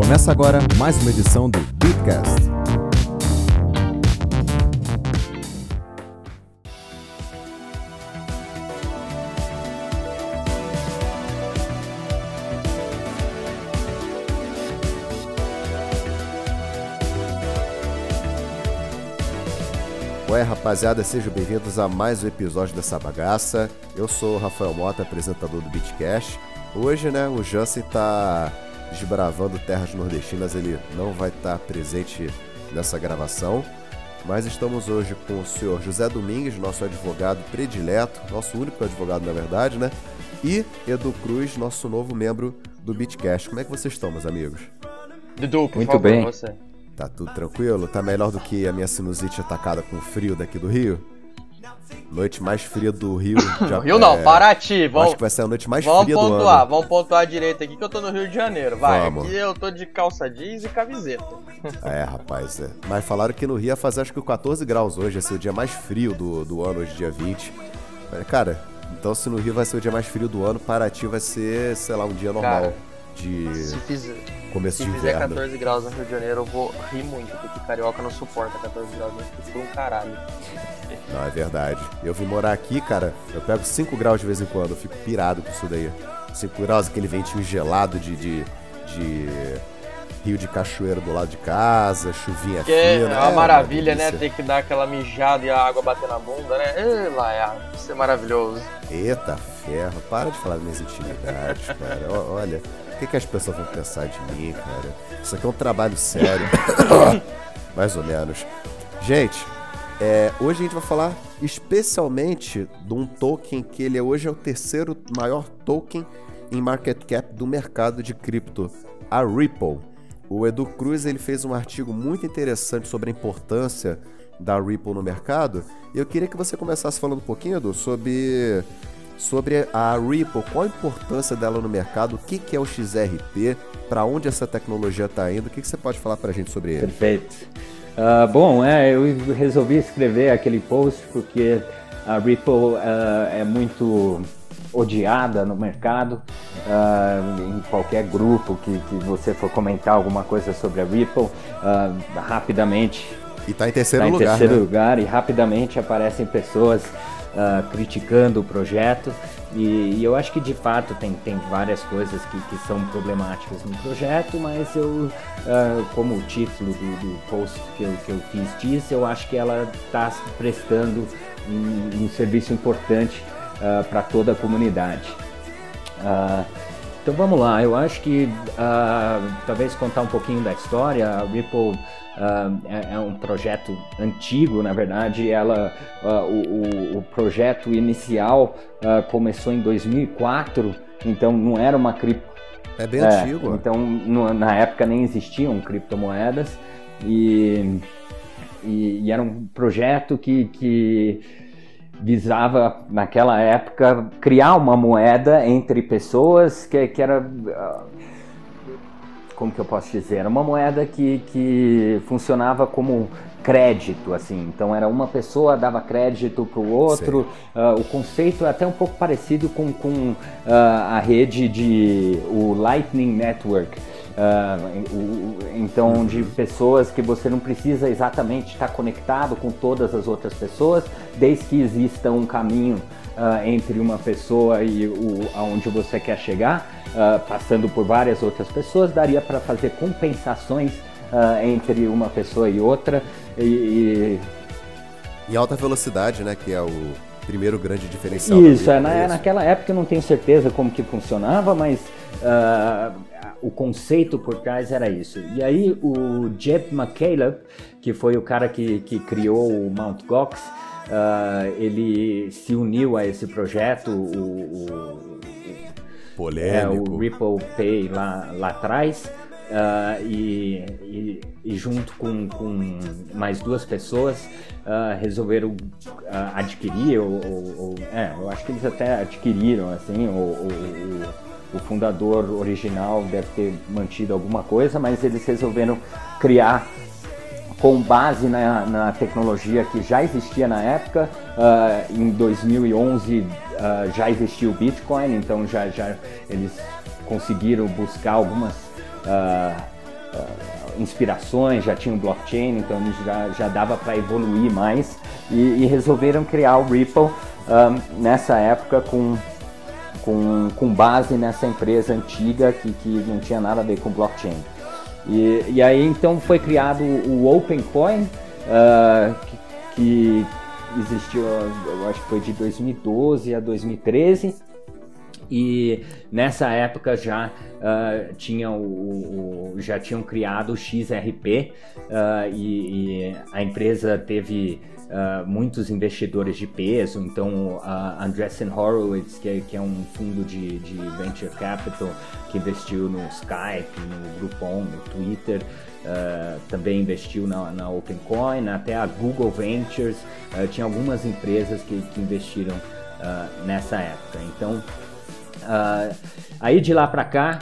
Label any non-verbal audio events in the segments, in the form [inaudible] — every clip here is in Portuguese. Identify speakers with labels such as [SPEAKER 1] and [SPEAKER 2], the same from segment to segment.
[SPEAKER 1] Começa agora mais uma edição do Beatcast. Ué, rapaziada, sejam bem-vindos a mais um episódio dessa bagaça. Eu sou o Rafael Mota, apresentador do Beatcast. Hoje, né, o Jansen tá desbravando terras nordestinas, ele não vai estar presente nessa gravação. Mas estamos hoje com o senhor José Domingues, nosso advogado predileto, nosso único advogado na verdade, né? E Edu Cruz, nosso novo membro do Beatcast. Como é que vocês estão, meus amigos?
[SPEAKER 2] Dudu, por
[SPEAKER 3] Muito
[SPEAKER 2] favor,
[SPEAKER 3] bem.
[SPEAKER 2] você.
[SPEAKER 1] Tá tudo tranquilo? Tá melhor do que a minha sinusite atacada com frio daqui do Rio? Noite mais fria do Rio. [coughs] Já,
[SPEAKER 2] Rio não,
[SPEAKER 1] é,
[SPEAKER 2] Paraty, vamos,
[SPEAKER 1] Acho que vai ser a noite mais
[SPEAKER 2] vamos
[SPEAKER 1] fria do
[SPEAKER 2] pontuar,
[SPEAKER 1] ano.
[SPEAKER 2] vamos pontuar direito aqui que eu tô no Rio de Janeiro, vai,
[SPEAKER 1] Vamos.
[SPEAKER 2] aqui eu tô de calça jeans e camiseta. [laughs]
[SPEAKER 1] É, rapaz, é. Mas falaram que no Rio ia fazer acho que 14 graus hoje, ia ser o dia mais frio do, do ano, hoje dia 20. Mas, Cara, então se no Rio vai ser o dia mais frio do ano, Paraty vai ser, sei lá, um dia normal
[SPEAKER 2] Cara,
[SPEAKER 1] de
[SPEAKER 2] Se fizer,
[SPEAKER 1] começo
[SPEAKER 2] se
[SPEAKER 1] de
[SPEAKER 2] fizer
[SPEAKER 1] inverno.
[SPEAKER 2] 14 graus no Rio de Janeiro, eu vou rir muito, porque carioca não suporta 14 graus, eu fico por um caralho.
[SPEAKER 1] Não, é verdade. Eu vim morar aqui, cara, eu pego 5 graus de vez em quando, eu fico pirado com isso daí. 5 graus, aquele ventinho gelado de, de, de rio de cachoeira do lado de casa, chuvinha
[SPEAKER 2] Que é
[SPEAKER 1] fina.
[SPEAKER 2] uma maravilha, né?
[SPEAKER 1] delícia.
[SPEAKER 2] Ter que dar aquela mijada e a água bater na bunda, né? Ê, Laia, isso é maravilhoso.
[SPEAKER 1] Eita ferro, para de falar das minhas intimidades, cara. Olha, o que, que as pessoas vão pensar de mim, cara? Isso aqui é um trabalho sério. [coughs] Mais ou menos. Gente, é, hoje a gente vai falar especialmente de um token que ele é- hoje é o terceiro maior token em market cap do mercado de cripto, a Ripple. O Edu Cruz ele fez um artigo muito interessante sobre a importância da Ripple no mercado. E eu queria que você começasse falando um pouquinho, Edu, sobre, sobre a Ripple, qual a importância dela no mercado, o que, que é o XRP, para onde essa tecnologia está indo, o que, que você pode falar para a gente sobre ele?
[SPEAKER 3] Perfeito. Ah, bom, é, eu resolvi escrever aquele post porque a Ripple ah, é muito odiada no mercado. Ah, em qualquer grupo que, que você for comentar alguma coisa sobre a Ripple, rapidamente
[SPEAKER 1] E está em terceiro
[SPEAKER 3] em
[SPEAKER 1] lugar,
[SPEAKER 3] terceiro
[SPEAKER 1] né?
[SPEAKER 3] lugar e rapidamente aparecem pessoas ah, criticando o projeto e, e eu acho que de fato tem, tem várias coisas que, que são problemáticas no projeto, mas eu, ah, como o título do, do post que eu, que eu fiz diz, eu acho que ela está prestando um, um serviço importante para toda a comunidade. Ah, então vamos lá, eu acho que ah, talvez contar um pouquinho da história. A Ripple ah, é, é um projeto antigo, na verdade. Ela, ah, o, o- projeto inicial começou em 2004, então não era uma cripto.
[SPEAKER 1] É bem
[SPEAKER 3] É,
[SPEAKER 1] antigo.
[SPEAKER 3] Então, no- na época nem existiam criptomoedas e, e, e era um projeto que, que visava, naquela época, criar uma moeda entre pessoas que, que era. ah, Como que eu posso dizer? Era uma moeda que, que funcionava como crédito, assim. Então era uma pessoa dava crédito para o outro. Ah, o conceito é até um pouco parecido com, com ah, a rede de o Lightning Network. O- então de pessoas que você não precisa exatamente estar conectado com todas as outras pessoas, desde que exista um caminho ah, entre uma pessoa e o aonde você quer chegar, ah, passando por várias outras pessoas, daria para fazer compensações entre uma pessoa e outra e- e
[SPEAKER 1] E alta velocidade, né? Que é o primeiro grande diferencial.
[SPEAKER 3] Isso, é, na-
[SPEAKER 1] isso?
[SPEAKER 3] naquela época eu não tenho certeza como que funcionava, mas ah, o conceito por trás era isso. E aí o Jeb McCaleb, que foi o cara que, que criou o Mt. Gox, ah, ele se uniu a esse projeto, o- o, é,
[SPEAKER 1] Polêmico.
[SPEAKER 3] o Ripple Pay lá, lá atrás. ah, e, e- e junto com, com mais duas pessoas ah, resolveram ah, adquirir, ou, ou- ou- é, eu acho que eles até adquiriram, assim, o, o- o- o fundador original deve ter mantido alguma coisa, mas eles resolveram criar com base na, na tecnologia que já existia na época. ah, em 2011 ah, já existia o Bitcoin, então já, já eles conseguiram buscar algumas uh, inspirações, já tinham blockchain, então já, já dava para evoluir mais e, e, resolveram criar o Ripple um, nessa época com, com, com base nessa empresa antiga que, que não tinha nada a ver com blockchain. E, e aí então foi criado o OpenCoin, uh, que, que existiu, eu acho que foi de 2012 a 2013 e nessa época já uh, tinha o, o, já tinham criado o XRP uh, e, e, a empresa teve uh, muitos investidores de peso, então a Andreessen Horowitz, que é, que é um fundo de, de, venture capital que investiu no Skype, no Groupon, no Twitter, Uh, também investiu na, na OpenCoin, até a Google Ventures, uh, tinha algumas empresas que, que investiram uh, nessa época. Então, aí de lá para cá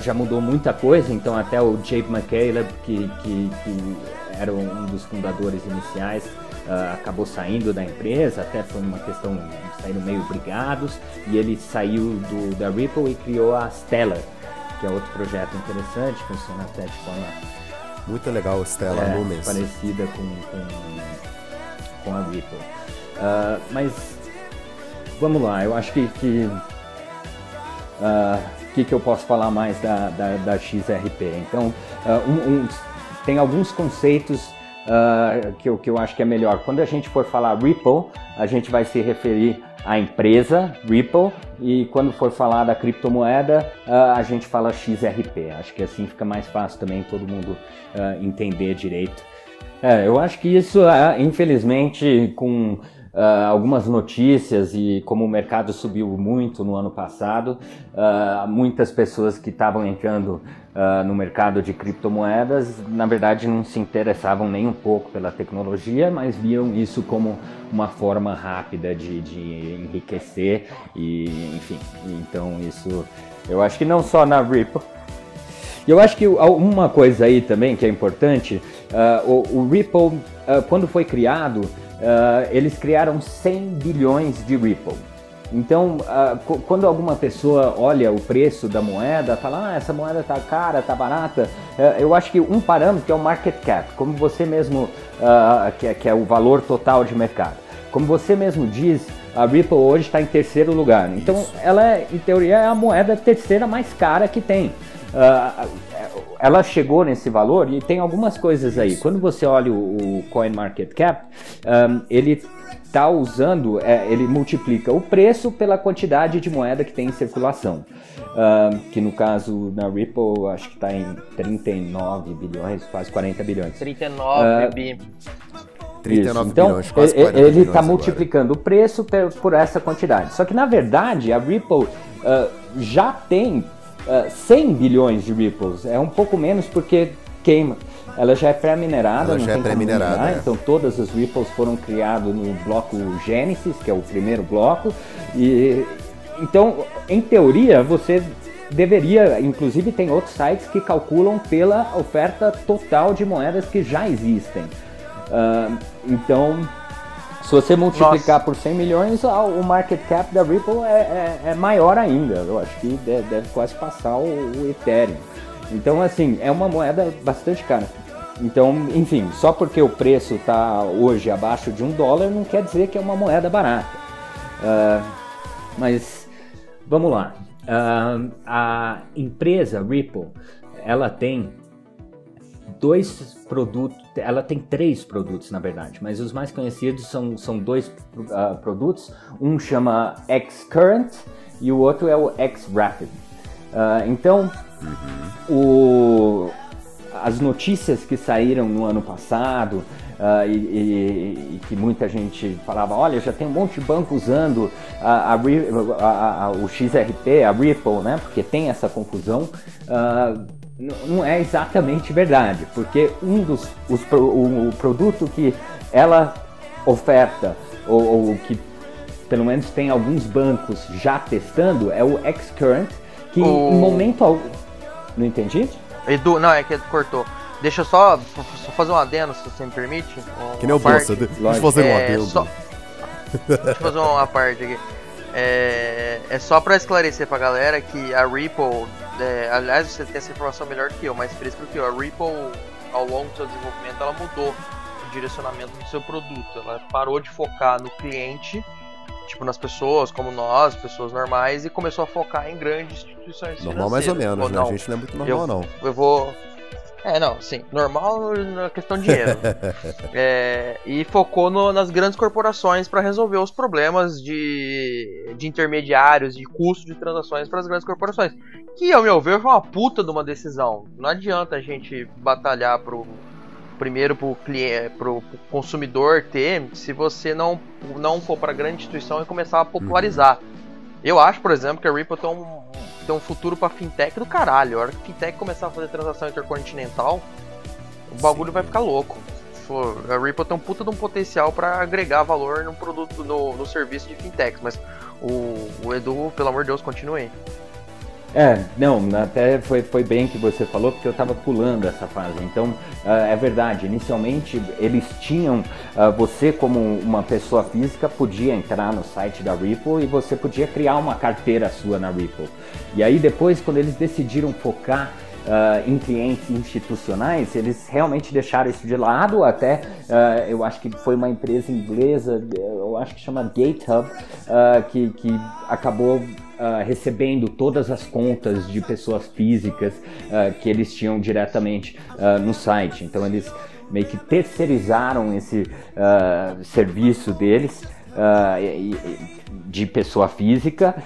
[SPEAKER 3] já mudou muita coisa, então até o Jabe McCaleb, que, que, que era um dos fundadores iniciais, Uh, acabou saindo da empresa, até foi uma questão, saíram meio brigados, e ele saiu do, da Ripple e criou a Stellar, que é outro projeto interessante, funciona até de forma...
[SPEAKER 1] Muito legal, Stellar é,
[SPEAKER 3] Lumens. Parecida com, com, com a Ripple. Uh, mas, vamos lá, eu acho que... que o uh, que, que eu posso falar mais da, da, da XRP? Então, um, um, tem alguns conceitos uh, que, eu, que eu acho que é melhor. Quando a gente for falar Ripple, a gente vai se referir à empresa Ripple e quando for falar da criptomoeda, uh, a gente fala XRP. Acho que assim fica mais fácil também todo mundo uh, entender direito. É, eu acho que isso, infelizmente, com Uh, algumas notícias e como o mercado subiu muito no ano passado, uh, muitas pessoas que estavam entrando uh, no mercado de criptomoedas, na verdade não se interessavam nem um pouco pela tecnologia, mas viam isso como uma forma rápida de, de enriquecer e enfim, então isso eu acho que não só na Ripple, eu acho que uma coisa aí também que é importante, o, o, Ripple quando foi criado uh, eles criaram 100 bilhões de Ripple. Então, uh, quando alguma pessoa olha o preço da moeda, fala, ah, essa moeda tá cara, tá barata, uh, eu acho que um parâmetro é o market cap, como você mesmo, uh, que, é, que, é, o valor total de mercado. Como você mesmo diz, a Ripple hoje está em terceiro lugar. Então, Isso. ela, é, em teoria, é a moeda terceira mais cara que tem. Uh, ela chegou nesse valor e tem algumas coisas aí. Quando você olha o, o Coin Market Cap, um, ele está usando, é, ele multiplica o preço pela quantidade de moeda que tem em circulação. Uh, que no caso na Ripple acho que está em 39 bilhões, quase 40 bilhões.
[SPEAKER 2] 39 uh, bi.
[SPEAKER 3] 39 então, bilhões, quase ele está multiplicando o preço por essa quantidade. Só que na verdade a Ripple uh, já tem uh, ah, 100 bilhões de Ripples. É um pouco menos porque queima. Ela já é pré-minerada, não já é tem é pré-minerada. É. Então todas as Ripples foram criadas no bloco Genesis, que é o primeiro bloco. E então, em teoria, você deveria, inclusive tem outros sites que calculam pela oferta total de moedas que já existem. Uh, então se você multiplicar Nossa. por 100 milhões, o market cap da Ripple é, é, é maior ainda. Eu acho que deve, deve quase passar o, o, Ethereum. Então, assim, é uma moeda bastante cara. Então, enfim, só porque o preço está hoje abaixo de um dólar não quer dizer que é uma moeda barata. Uh, mas, vamos lá. Uh, a empresa Ripple, ela tem dois produtos, ela tem três produtos na verdade, mas os mais conhecidos são, são dois uh, produtos, um chama X-Current e o outro é o X-Rapid. Uh, então, uhum. o, as notícias que saíram no ano passado uh, e, e, e, que muita gente falava, olha, já tem um monte de banco usando a, a, a, o XRP, a Ripple, né? Porque tem essa confusão. Uh, não é exatamente verdade, porque um dos os, o, o produto que ela oferta ou, ou, que pelo menos tem alguns bancos já testando é o Xcurrent, que o... em momento algum não entendi?
[SPEAKER 2] Edu, não é que cortou. Deixa eu só, só fazer um adendo, se você me permite.
[SPEAKER 1] que nem o bolsa, deixa eu fazer um é, adendo. Só...
[SPEAKER 2] Deixa eu fazer uma parte aqui. É, é só para esclarecer pra galera que a Ripple, é, aliás, você tem essa informação melhor que eu, mais fresca que eu. A Ripple, ao longo do seu desenvolvimento, ela mudou o direcionamento do seu produto. Ela parou de focar no cliente, tipo nas pessoas como nós, pessoas normais, e começou a focar em grandes instituições
[SPEAKER 1] Normal mais ou menos, né?
[SPEAKER 2] Não,
[SPEAKER 1] a gente não é muito normal,
[SPEAKER 2] eu,
[SPEAKER 1] não.
[SPEAKER 2] Eu vou é, não, sim. Normal na questão de dinheiro. [laughs] é, e focou no, nas grandes corporações para resolver os problemas de, de intermediários, de custo de transações para as grandes corporações. Que, ao meu ver, foi uma puta de uma decisão. Não adianta a gente batalhar pro, primeiro para o pro, pro consumidor ter, se você não, não for para grande instituição e começar a popularizar. Uhum. Eu acho, por exemplo, que a Ripple tem um tem um futuro pra fintech do caralho. A hora que fintech começar a fazer transação intercontinental, o bagulho Sim. vai ficar louco. A Ripple tem um puta de um potencial para agregar valor no produto, no, no serviço de fintech, mas o, o Edu, pelo amor de Deus, continue aí.
[SPEAKER 3] É, não, até foi, foi bem que você falou, porque eu estava pulando essa fase. Então, uh, é verdade, inicialmente eles tinham, uh, você como uma pessoa física podia entrar no site da Ripple e você podia criar uma carteira sua na Ripple. E aí depois, quando eles decidiram focar Uh, em clientes institucionais, eles realmente deixaram isso de lado. Até uh, eu acho que foi uma empresa inglesa, eu acho que chama GateHub, uh, que, que acabou uh, recebendo todas as contas de pessoas físicas uh, que eles tinham diretamente uh, no site. Então eles meio que terceirizaram esse serviço deles de pessoa física,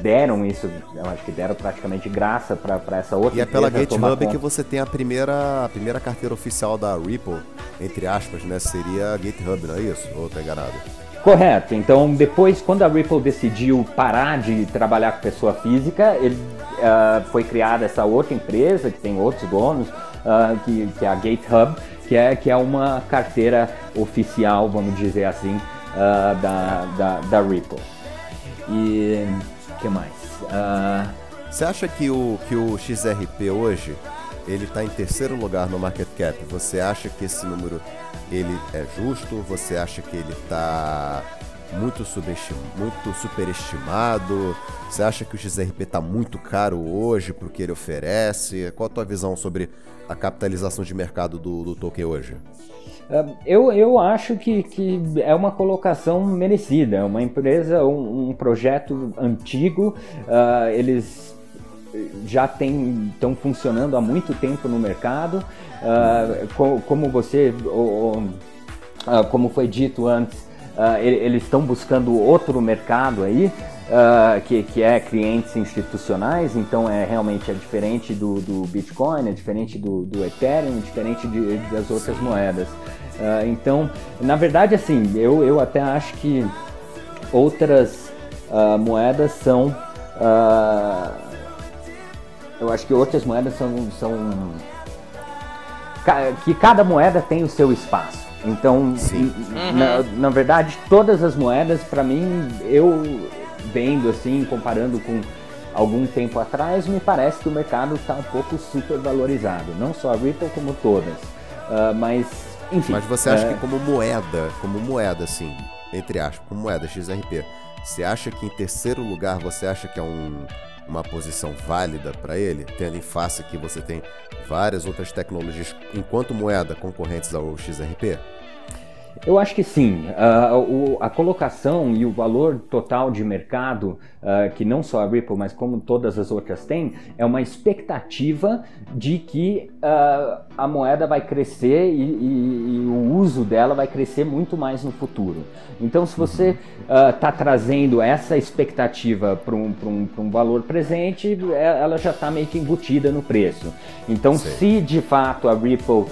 [SPEAKER 3] deram isso, eu acho que deram praticamente graça para essa outra
[SPEAKER 1] E é pela GitHub que você tem a primeira, a primeira carteira oficial da Ripple, entre aspas, né? Seria a GitHub, não é isso? Ou tá enganado?
[SPEAKER 3] Correto. Então, depois, quando a Ripple decidiu parar de trabalhar com pessoa física, ele, uh, foi criada essa outra empresa que tem outros donos, uh, que, que, é a GateHub, que é, que é uma carteira oficial, vamos dizer assim, uh, da, da, da, Ripple. E o que mais?
[SPEAKER 1] Você acha que o, que o XRP hoje ele está em terceiro lugar no market cap? Você acha que esse número ele é justo? Você acha que ele está muito, muito superestimado? Você acha que o XRP está muito caro hoje para o que ele oferece? Qual a tua visão sobre a capitalização de mercado do, do token hoje?
[SPEAKER 3] Eu, eu acho que, que é uma colocação merecida. É uma empresa, um, um projeto antigo, uh, eles já estão funcionando há muito tempo no mercado. Uh, co como você, uh, como foi dito antes, uh, eles estão buscando outro mercado aí. que, que é clientes institucionais, então é realmente é diferente do, do Bitcoin, é diferente do, do Ethereum, é diferente de, das outras moedas. então, na verdade, assim, eu, eu até acho que outras moedas são eu acho que outras moedas são, são que cada moeda tem o seu espaço. Então, na, uhum. na, verdade, todas as moedas, para mim, eu vendo assim, comparando com algum tempo atrás, me parece que o mercado está um pouco super valorizado. Não só a Ripple, como todas. Uh, mas, enfim.
[SPEAKER 1] Mas você acha é... que como moeda, como moeda, assim, entre aspas, como moeda XRP, você acha que em terceiro lugar você acha que é um uma posição válida para ele, tendo em face que você tem várias outras tecnologias enquanto moeda concorrentes ao XRP?
[SPEAKER 3] Eu acho que sim. Uh, o, a colocação e o valor total de mercado, uh, que não só a Ripple, mas como todas as outras têm, é uma expectativa de que uh, a moeda vai crescer e, e, e, o uso dela vai crescer muito mais no futuro. Então, se você está trazendo essa expectativa para um, um, um valor presente, é, ela já está meio que embutida no preço. Então, se de fato a Ripple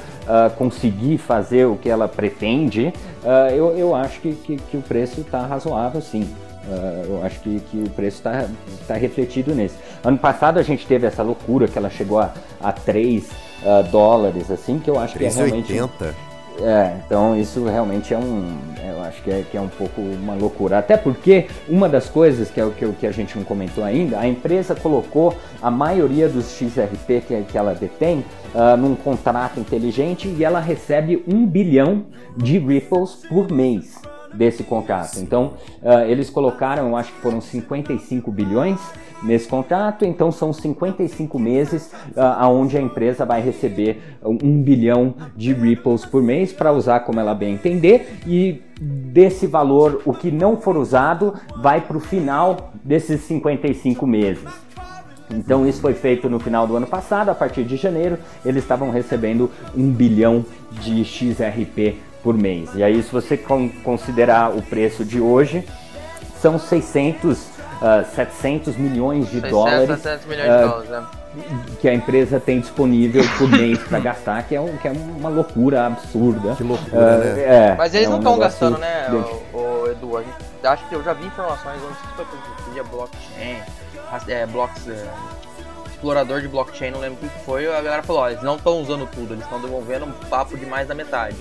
[SPEAKER 3] conseguir fazer o que ela pretende, uh, eu, eu acho que, que, que o preço está razoável sim. Uh, eu acho que, que o preço está tá refletido nesse. Ano passado a gente teve essa loucura que ela chegou a, a 3 uh, ah, dólares, assim, que eu acho 3, que é realmente.
[SPEAKER 1] 80.
[SPEAKER 3] É, então isso realmente é um. Eu acho que é, que é um pouco uma loucura. Até porque uma das coisas que é o que, que a gente não comentou ainda, a empresa colocou a maioria dos XRP que, que ela detém uh, num contrato inteligente e ela recebe um bilhão de ripples por mês. desse contrato. Então, uh, eles colocaram, eu acho que foram 55 bilhões nesse contrato, então são 55 meses uh, aonde a empresa vai receber um bilhão de ripples por mês para usar como ela bem entender e desse valor, o que não for usado vai para o final desses 55 meses. Então isso foi feito no final do ano passado, a partir de janeiro eles estavam recebendo um bilhão de XRP por mês. E aí se você considerar o preço de hoje, são 600 uh, 700 milhões de 600, dólares.
[SPEAKER 2] 700 milhões uh, de dólares, né?
[SPEAKER 3] que a empresa tem disponível por mês para gastar, que é, um, que é uma loucura absurda.
[SPEAKER 1] Que loucura, uh, né? É,
[SPEAKER 2] Mas eles é não estão um gastando, né, o, o Edu? A gente, acho que eu já vi informações, não sei se foi por blockchain, é, blocks, é, explorador de blockchain, não lembro o que foi, a galera falou, ó, eles não estão usando tudo, eles estão devolvendo um papo de mais da metade.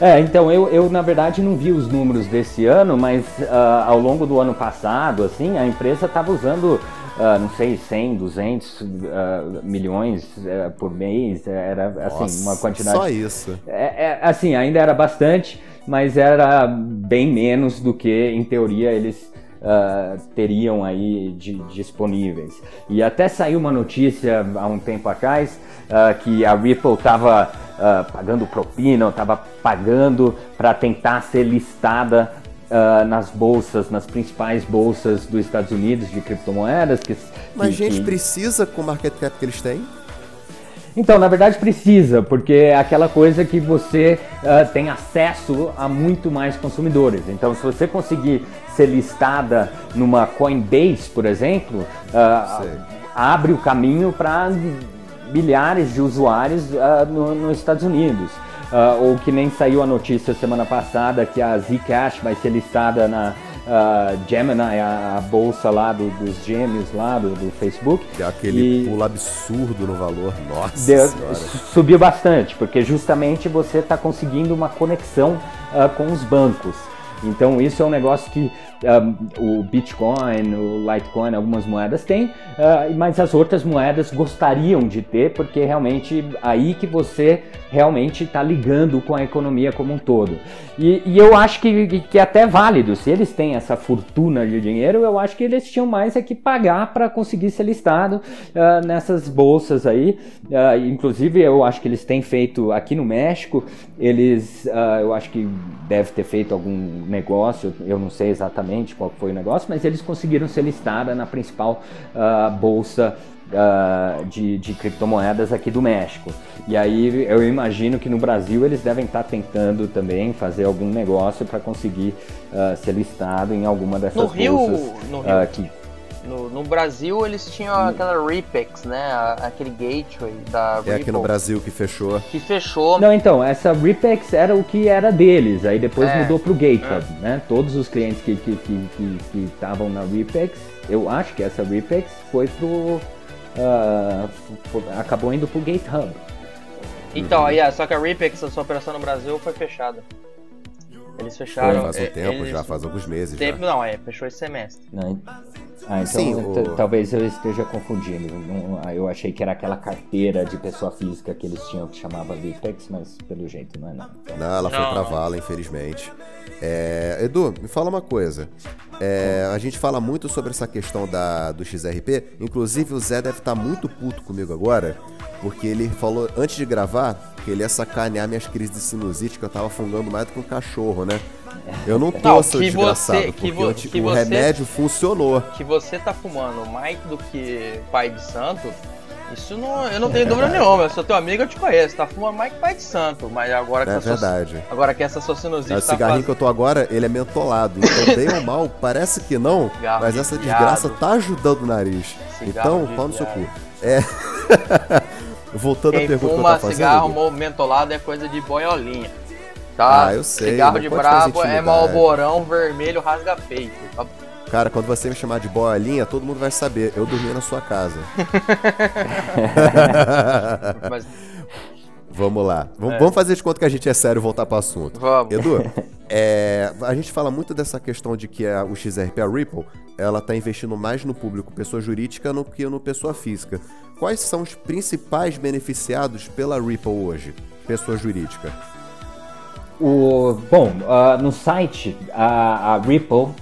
[SPEAKER 3] É, então eu, eu na verdade não vi os números desse ano, mas uh, ao longo do ano passado, assim, a empresa estava usando, uh, não sei, 100, 200 uh, milhões uh, por mês, era assim, Nossa, uma quantidade.
[SPEAKER 1] Só isso.
[SPEAKER 3] É, é, assim, ainda era bastante, mas era bem menos do que, em teoria, eles Uh, teriam aí de, disponíveis. E até saiu uma notícia há um tempo atrás uh, que a Ripple estava uh, pagando propina, estava pagando para tentar ser listada uh, nas bolsas, nas principais bolsas dos Estados Unidos de criptomoedas. Que,
[SPEAKER 1] Mas
[SPEAKER 3] que,
[SPEAKER 1] gente
[SPEAKER 3] que...
[SPEAKER 1] precisa com o market cap que eles têm?
[SPEAKER 3] Então, na verdade precisa, porque é aquela coisa que você uh, tem acesso a muito mais consumidores. Então, se você conseguir ser listada numa Coinbase, por exemplo, uh, abre o caminho para milhares de usuários uh, no, nos Estados Unidos. Uh, ou que nem saiu a notícia semana passada que a Zcash vai ser listada na uh, Gemini, a, a, bolsa lá do, dos gêmeos lá do, do Facebook.
[SPEAKER 1] E aquele e pulo absurdo no valor, nossa deu,
[SPEAKER 3] Subiu bastante, porque justamente você está conseguindo uma conexão uh, com os bancos. Então isso é um negócio que o Bitcoin, o Litecoin, algumas moedas têm, uh, mas as outras moedas gostariam de ter, porque realmente aí que você realmente está ligando com a economia como um todo. E, e eu acho que, que é até válido, se eles têm essa fortuna de dinheiro, eu acho que eles tinham mais é que pagar para conseguir ser listado uh, nessas bolsas aí. Uh, inclusive, eu acho que eles têm feito aqui no México, eles, eu acho que deve ter feito algum negócio, eu não sei exatamente exatamente qual foi o negócio, mas eles conseguiram ser listada na principal uh, bolsa uh, de, de, criptomoedas aqui do México. E aí eu imagino que no Brasil eles devem estar tentando também fazer algum negócio para conseguir uh, ser listado em alguma dessas
[SPEAKER 2] no
[SPEAKER 3] bolsas
[SPEAKER 2] Rio, no Rio. que no, no, Brasil eles tinham aquela Ripex, né? Aquele gateway da
[SPEAKER 1] Ripple. É aqui no Brasil que fechou.
[SPEAKER 2] Que fechou.
[SPEAKER 3] Não, então, essa Ripex era o que era deles, aí depois é. mudou pro GateHub, é. né? Todos os clientes que estavam que, que, que, na Ripex, eu acho que essa Ripex foi pro. Uh, acabou indo pro GateHub.
[SPEAKER 2] Então, uhum. yeah, só que a Ripex, a sua operação no Brasil, foi fechada. Eles fecharam.
[SPEAKER 1] Foi, faz um é, tempo eles... já, faz alguns meses.
[SPEAKER 2] Tempo
[SPEAKER 1] já.
[SPEAKER 2] não, é, fechou esse semestre. Não,
[SPEAKER 3] ah, então Sim, o... talvez eu esteja confundindo. Ah, eu achei que era aquela carteira de pessoa física que eles tinham que chamava Vitex, mas pelo jeito não é não.
[SPEAKER 1] Então... Não, ela foi pra vala, infelizmente. É... Edu, me fala uma coisa. É... a gente fala muito sobre essa questão da... do XRP. Inclusive o Zé deve estar tá muito puto comigo agora, porque ele falou antes de gravar que ele ia sacanear minhas crises de sinusite, que eu tava fungando mais do que um cachorro, né? Eu não tô, não, seu desgraçado, você, porque vo, o, o remédio funcionou.
[SPEAKER 2] Que você tá fumando mais do que pai de santo, isso não, eu não tenho dúvida nenhuma. Eu sou teu amigo, eu te conheço. Tá fumando mais que pai de santo. Mas agora que
[SPEAKER 1] é
[SPEAKER 2] essa
[SPEAKER 1] verdade.
[SPEAKER 2] So, agora que essa sua sinusite.
[SPEAKER 1] É, o tá cigarrinho faz... que eu tô agora, ele é mentolado. Então, [laughs] bem ou mal, parece que não. Cigarro mas essa desgraça tá ajudando o nariz. Cigarro então, pau no seu cu. É. [laughs] Voltando
[SPEAKER 2] Quem
[SPEAKER 1] à pergunta
[SPEAKER 2] fuma
[SPEAKER 1] que eu tava
[SPEAKER 2] cigarro mentolado é coisa de boiolinha. Tá?
[SPEAKER 1] Ah, eu sei.
[SPEAKER 2] Cigarro de brabo é malborão vermelho rasga-peito. Tá?
[SPEAKER 1] Cara, quando você me chamar de boiolinha, todo mundo vai saber. Eu dormi na sua casa. [laughs] Mas... Vamos lá. Vamos, é. vamos fazer de conta que a gente é sério e voltar para o assunto.
[SPEAKER 2] Vamos.
[SPEAKER 1] Edu, [laughs] é, a gente fala muito dessa questão de que a, o XRP, a Ripple, ela está investindo mais no público pessoa jurídica do que no pessoa física. Quais são os principais beneficiados pela Ripple hoje, pessoa jurídica?
[SPEAKER 3] o, bom, uh, no site, a, a Ripple, uh,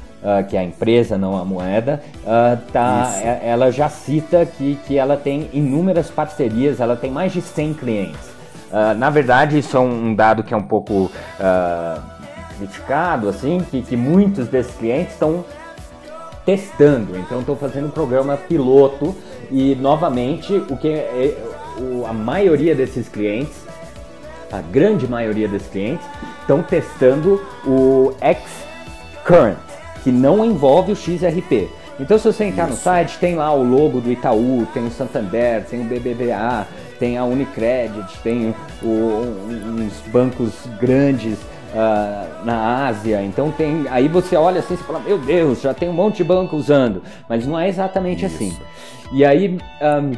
[SPEAKER 3] que é a empresa, não a moeda, uh, tá, é, ela já cita que, que ela tem inúmeras parcerias, ela tem mais de 100 clientes. Na verdade, isso é um dado que é um pouco criticado, assim, que, que muitos desses clientes estão testando. Então, estou fazendo um programa piloto e, novamente, o que é, o, a maioria desses clientes, a grande maioria desses clientes, estão testando o X Current, que não envolve o XRP. Então, se você entrar Isso. no site, tem lá o logo do Itaú, tem o Santander, tem o BBVA, tem a Unicredit, tem o, uns bancos grandes uh, na Ásia. Então tem, aí você olha assim e fala, meu Deus, já tem um monte de banco usando, mas não é exatamente Isso. assim. E aí um,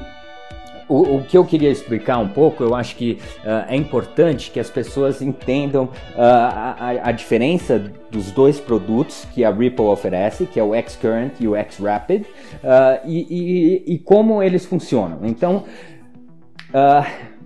[SPEAKER 3] o, o, que eu queria explicar um pouco, eu acho que uh, é importante que as pessoas entendam uh, a, a, diferença dos dois produtos que a Ripple oferece, que é o Xcurrent e o Xrapid, uh, e, e, e, como eles funcionam. Então,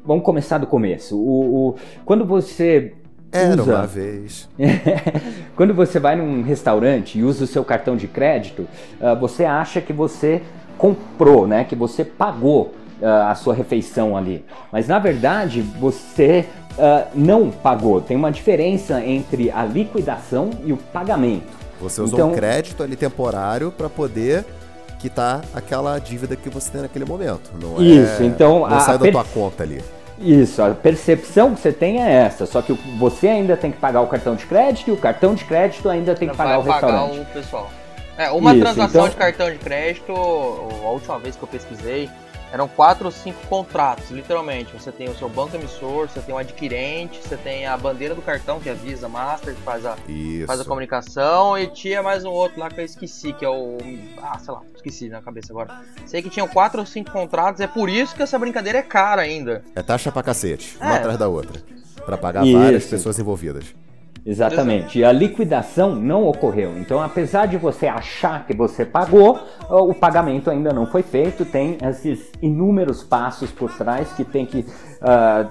[SPEAKER 3] vamos começar do começo. O, o, quando você
[SPEAKER 1] era usa. uma vez. [laughs]
[SPEAKER 3] Quando você vai num restaurante e usa o seu cartão de crédito, uh, você acha que você comprou, né? Que você pagou uh, a sua refeição ali. Mas na verdade você uh, não pagou. Tem uma diferença entre a liquidação e o pagamento.
[SPEAKER 1] Você usou então, um crédito ali temporário para poder quitar aquela dívida que você tem naquele momento. Não
[SPEAKER 3] Isso, é, então
[SPEAKER 1] não a, sai da tua conta ali.
[SPEAKER 3] Isso, a percepção que você tem é essa, só que você ainda tem que pagar o cartão de crédito e o cartão de crédito ainda tem que pagar o restaurante.
[SPEAKER 2] Pagar o pessoal. É, uma Isso, transação então... de cartão de crédito, a última vez que eu pesquisei, eram quatro ou cinco contratos, literalmente. Você tem o seu banco emissor, você tem o adquirente, você tem a bandeira do cartão, que é a Visa Master, que faz a, faz a comunicação, e tinha mais um outro lá que eu esqueci, que é o. Ah, sei lá, esqueci na cabeça agora. Sei que tinham quatro ou cinco contratos, é por isso que essa brincadeira é cara ainda.
[SPEAKER 1] É taxa pra cacete, uma é. atrás da outra. para pagar isso. várias pessoas envolvidas.
[SPEAKER 3] Exatamente. E a liquidação não ocorreu. Então, apesar de você achar que você pagou, o pagamento ainda não foi feito. Tem esses inúmeros passos por trás que tem que, uh,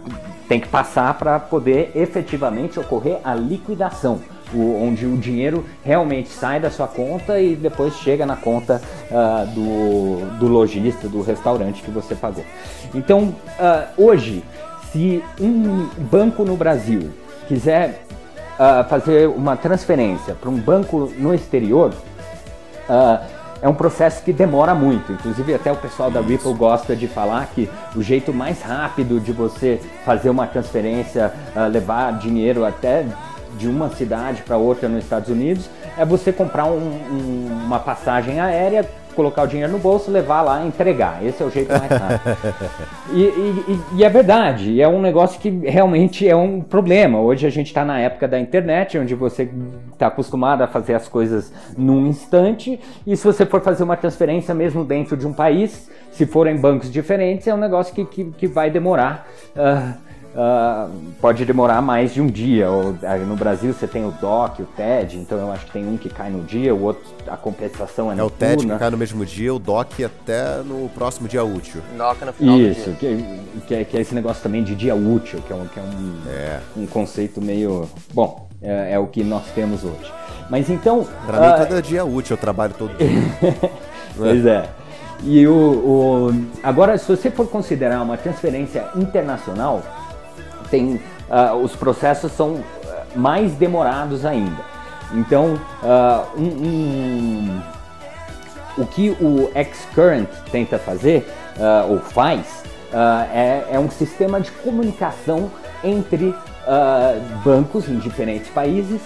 [SPEAKER 3] tem que passar para poder efetivamente ocorrer a liquidação. O, onde o dinheiro realmente sai da sua conta e depois chega na conta uh, do, do lojista, do restaurante que você pagou. Então, uh, hoje, se um banco no Brasil quiser uh, fazer uma transferência para um banco no exterior, uh, é um processo que demora muito. Inclusive, até o pessoal da Ripple gosta de falar que o jeito mais rápido de você fazer uma transferência, uh, levar dinheiro até de uma cidade para outra nos Estados Unidos, é você comprar um, um, uma passagem aérea, colocar o dinheiro no bolso, levar lá e entregar. Esse é o jeito mais rápido. [laughs] e, e, e, é verdade, é um negócio que realmente é um problema. Hoje a gente está na época da internet, onde você está acostumado a fazer as coisas num instante, e se você for fazer uma transferência mesmo dentro de um país, se forem bancos diferentes, é um negócio que, que, que vai demorar. Uh, uh, pode demorar mais de um dia. Ou, uh, no Brasil você tem o DOC, o TED, então eu acho que tem um que cai no dia, o outro a compensação é
[SPEAKER 1] É o TED que cai no mesmo dia, o DOC até no próximo dia útil.
[SPEAKER 2] DOC no final
[SPEAKER 3] Isso, que, que, é, que, é, esse negócio também de dia útil, que é um, que é um, é. um conceito meio. Bom, é, é, o que nós temos hoje. Mas então.
[SPEAKER 1] Pra uh, mim, todo dia útil, eu trabalho todo dia. [laughs]
[SPEAKER 3] pois é. E o, o, agora, se você for considerar uma transferência internacional, tem, uh, os processos são ah, mais demorados ainda. Então, uh, um, um, o que o Xcurrent tenta fazer, uh, ou faz, é, é, um sistema de comunicação entre bancos em diferentes países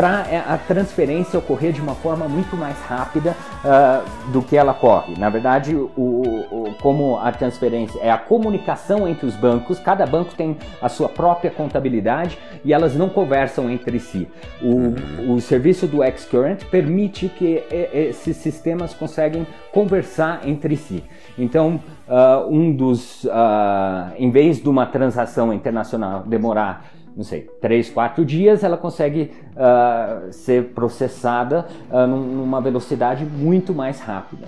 [SPEAKER 3] para é, a transferência ocorrer de uma forma muito mais rápida uh, do que ela corre. Na verdade, o, o, como a transferência é a comunicação entre os bancos, cada banco tem a sua própria contabilidade e elas não conversam entre si. O, o serviço do Xcurrent permite que esses sistemas conseguem conversar entre si. Então, uh, um dos, uh, em vez de uma transação internacional demorar não sei, três, quatro dias, ela consegue uh, ser processada uh, numa velocidade muito mais rápida.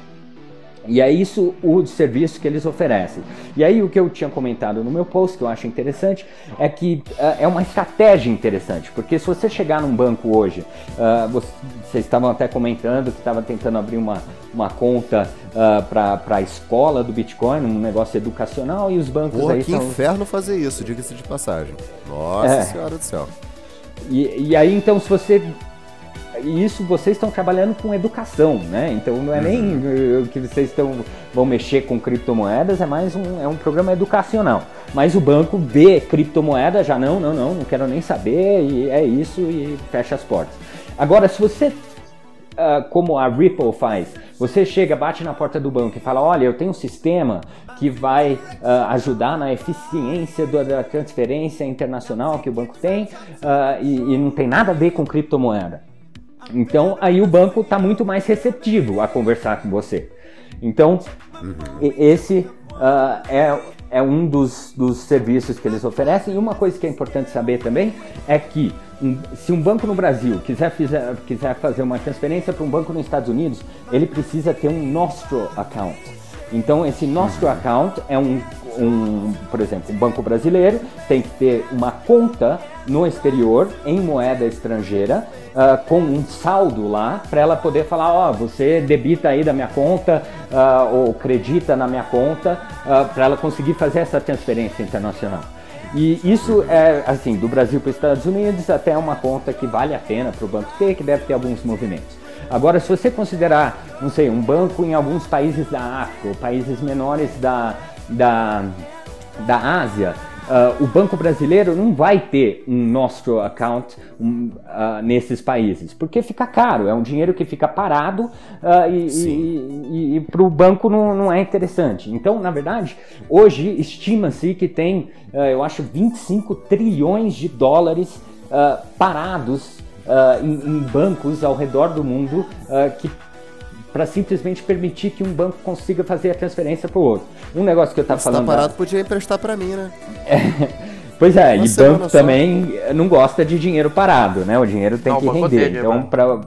[SPEAKER 3] E é isso o serviço que eles oferecem. E aí o que eu tinha comentado no meu post, que eu acho interessante, é que uh, é uma estratégia interessante, porque se você chegar num banco hoje, uh, vocês estavam até comentando que estava tentando abrir uma, uma conta uh, para a escola do Bitcoin, um negócio educacional, e os bancos
[SPEAKER 1] Porra,
[SPEAKER 3] aí
[SPEAKER 1] que inferno fazer isso, diga-se de passagem. Nossa é. senhora do céu.
[SPEAKER 3] E, e aí então se você isso vocês estão trabalhando com educação, né? Então não é nem uhum. que vocês estão vão mexer com criptomoedas, é mais um, é um programa educacional. Mas o banco vê criptomoeda, já não, não, não, não quero nem saber, e é isso, e fecha as portas. Agora, se você, uh, como a Ripple faz, você chega, bate na porta do banco e fala: Olha, eu tenho um sistema que vai uh, ajudar na eficiência da transferência internacional que o banco tem uh, e, e não tem nada a ver com criptomoeda. Então aí o banco está muito mais receptivo a conversar com você. Então uhum. esse é, é um dos, dos serviços que eles oferecem. E uma coisa que é importante saber também é que um, se um banco no Brasil quiser, fizer, quiser fazer uma transferência para um banco nos Estados Unidos, ele precisa ter um Nostro account. Então esse Nostro uhum. account é um um, por exemplo, um banco brasileiro tem que ter uma conta no exterior em moeda estrangeira uh, com um saldo lá para ela poder falar, ó, oh, você debita aí da minha conta uh, ou acredita na minha conta uh, para ela conseguir fazer essa transferência internacional. E isso é assim, do Brasil para os Estados Unidos até uma conta que vale a pena para o banco ter, que deve ter alguns movimentos. Agora, se você considerar, não sei, um banco em alguns países da África, ou países menores da, da, da Ásia, uh, o Banco Brasileiro não vai ter um nosso account um, uh, nesses países, porque fica caro, é um dinheiro que fica parado uh, e, e, e, e para o banco não, não, é interessante. Então, na verdade, hoje estima-se que tem, eu acho, 25 trilhões de dólares parados em, em, bancos ao redor do mundo que para simplesmente permitir que um banco consiga fazer a transferência para o outro. Um negócio que eu estava tá falando.
[SPEAKER 1] Tá parado, da... podia emprestar para mim, né?
[SPEAKER 3] É, [laughs] pois é, Uma e banco também não gosta de dinheiro parado, né? O dinheiro tem não, que render. Poder, então, para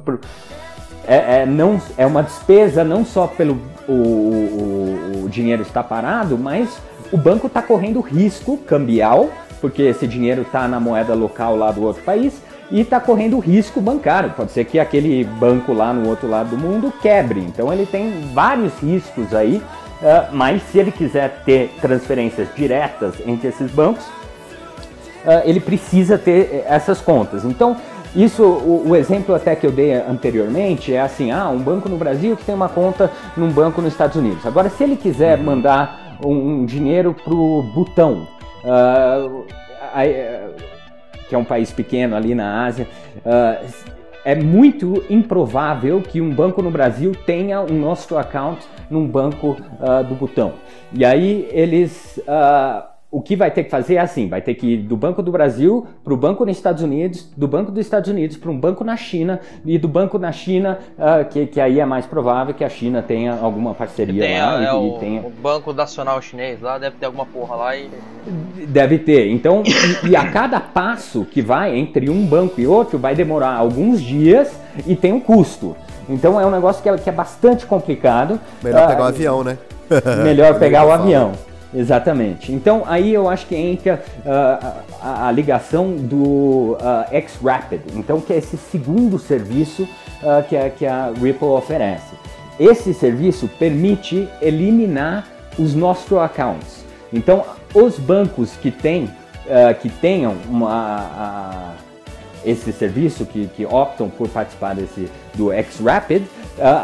[SPEAKER 3] é, é, não, é uma despesa não só pelo o, o, o dinheiro estar parado, mas o banco está correndo risco cambial, porque esse dinheiro está na moeda local lá do outro país, e está correndo risco bancário. Pode ser que aquele banco lá no outro lado do mundo quebre. Então ele tem vários riscos aí, uh, mas se ele quiser ter transferências diretas entre esses bancos, uh, ele precisa ter eh, essas contas. Então isso, o, o, exemplo até que eu dei anteriormente é assim, ah, um banco no Brasil que tem uma conta num banco nos Estados Unidos. Agora, se ele quiser mandar um, um dinheiro pro Butão, uh, que é um país pequeno ali na Ásia, uh, é muito improvável que um banco no Brasil tenha um nosso account num banco uh, do Butão. E aí eles uh, o que vai ter que fazer é assim: vai ter que ir do Banco do Brasil para o Banco nos Estados Unidos, do Banco dos Estados Unidos para um banco na China, e do Banco na China, uh, que, que aí é mais provável que a China tenha alguma parceria
[SPEAKER 2] tem,
[SPEAKER 3] lá.
[SPEAKER 2] É,
[SPEAKER 3] e,
[SPEAKER 2] o,
[SPEAKER 3] e tenha...
[SPEAKER 2] o Banco Nacional Chinês lá deve ter alguma porra lá e.
[SPEAKER 3] Deve ter. Então, e, e a cada passo que vai entre um banco e outro, vai demorar alguns dias e tem um custo. Então é um negócio que é, que é bastante complicado.
[SPEAKER 1] Melhor uh, pegar o avião, né?
[SPEAKER 3] melhor [laughs] pegar o avião. Exatamente. Então aí eu acho que entra uh, a, a, ligação do uh, X-Rapid, então que é esse segundo serviço uh, que, a, que a Ripple oferece. Esse serviço permite eliminar os nossos accounts. Então os bancos que, tem, que tenham uma, esse serviço, que, que, optam por participar desse, do X-Rapid,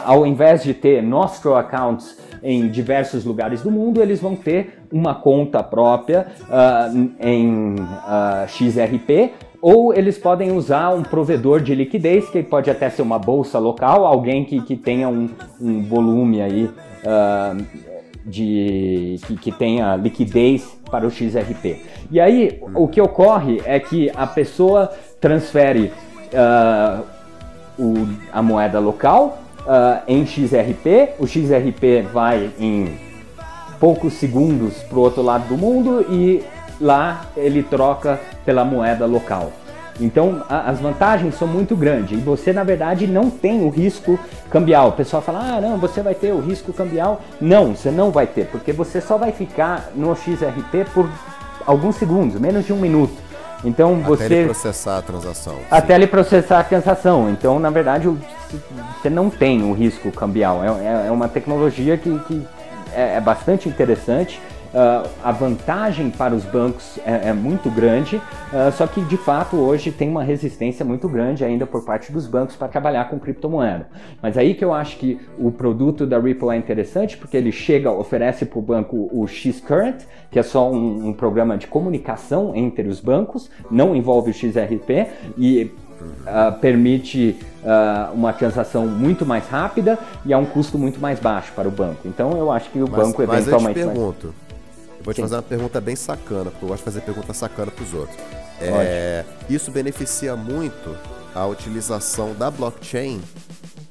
[SPEAKER 3] ao invés de ter nostro accounts em diversos lugares do mundo, eles vão ter uma conta própria uh, em uh, XRP ou eles podem usar um provedor de liquidez, que pode até ser uma bolsa local, alguém que, que tenha um, um volume aí de que, que, tenha liquidez para o XRP. E aí o que ocorre é que a pessoa transfere o, a moeda local uh, em XRP, o XRP vai em poucos segundos para o outro lado do mundo e lá ele troca pela moeda local. Então a, as vantagens são muito grandes e você na verdade não tem o risco cambial. O pessoal fala, ah não, você vai ter o risco cambial. Não, você não vai ter, porque você só vai ficar no XRP por alguns segundos, menos de um minuto. Então
[SPEAKER 1] até
[SPEAKER 3] você.
[SPEAKER 1] Até ele processar a transação.
[SPEAKER 3] Até ele processar a transação. Então, na verdade, você não tem o risco cambial. É, é, é uma tecnologia que, que é, é bastante interessante Uh, a vantagem para os bancos é, é muito grande, uh, só que de fato hoje tem uma resistência muito grande ainda por parte dos bancos para trabalhar com criptomoeda. Mas aí que eu acho que o produto da Ripple é interessante porque ele chega, oferece para o banco o X-Current, que é só um, um programa de comunicação entre os bancos, não envolve o XRP e Uh, permite uh, uma transação muito mais rápida e a um custo muito mais baixo para o banco. Então eu acho que o
[SPEAKER 1] mas,
[SPEAKER 3] banco eventualmente.
[SPEAKER 1] Mas eu te pergunto, eu vou te Sim. fazer uma pergunta bem sacana, porque eu gosto de fazer pergunta sacana para os outros. É, isso beneficia muito a utilização da blockchain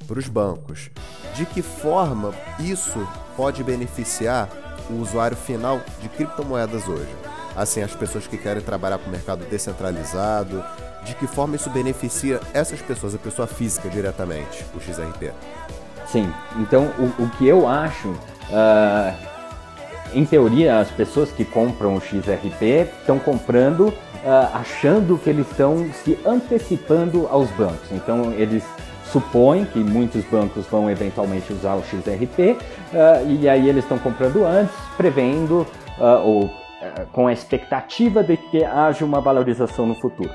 [SPEAKER 1] para os bancos. De que forma isso pode beneficiar o usuário final de criptomoedas hoje? Assim, as pessoas que querem trabalhar com o mercado descentralizado, de que forma isso beneficia essas pessoas, a pessoa física diretamente, o XRP?
[SPEAKER 3] Sim, então o, o que eu acho uh, em teoria, as pessoas que compram o XRP estão comprando uh, achando que eles estão se antecipando aos bancos. Então, eles supõem que muitos bancos vão eventualmente usar o XRP uh, ah, e aí eles estão comprando antes, prevendo uh, ou com a expectativa de que haja uma valorização no futuro.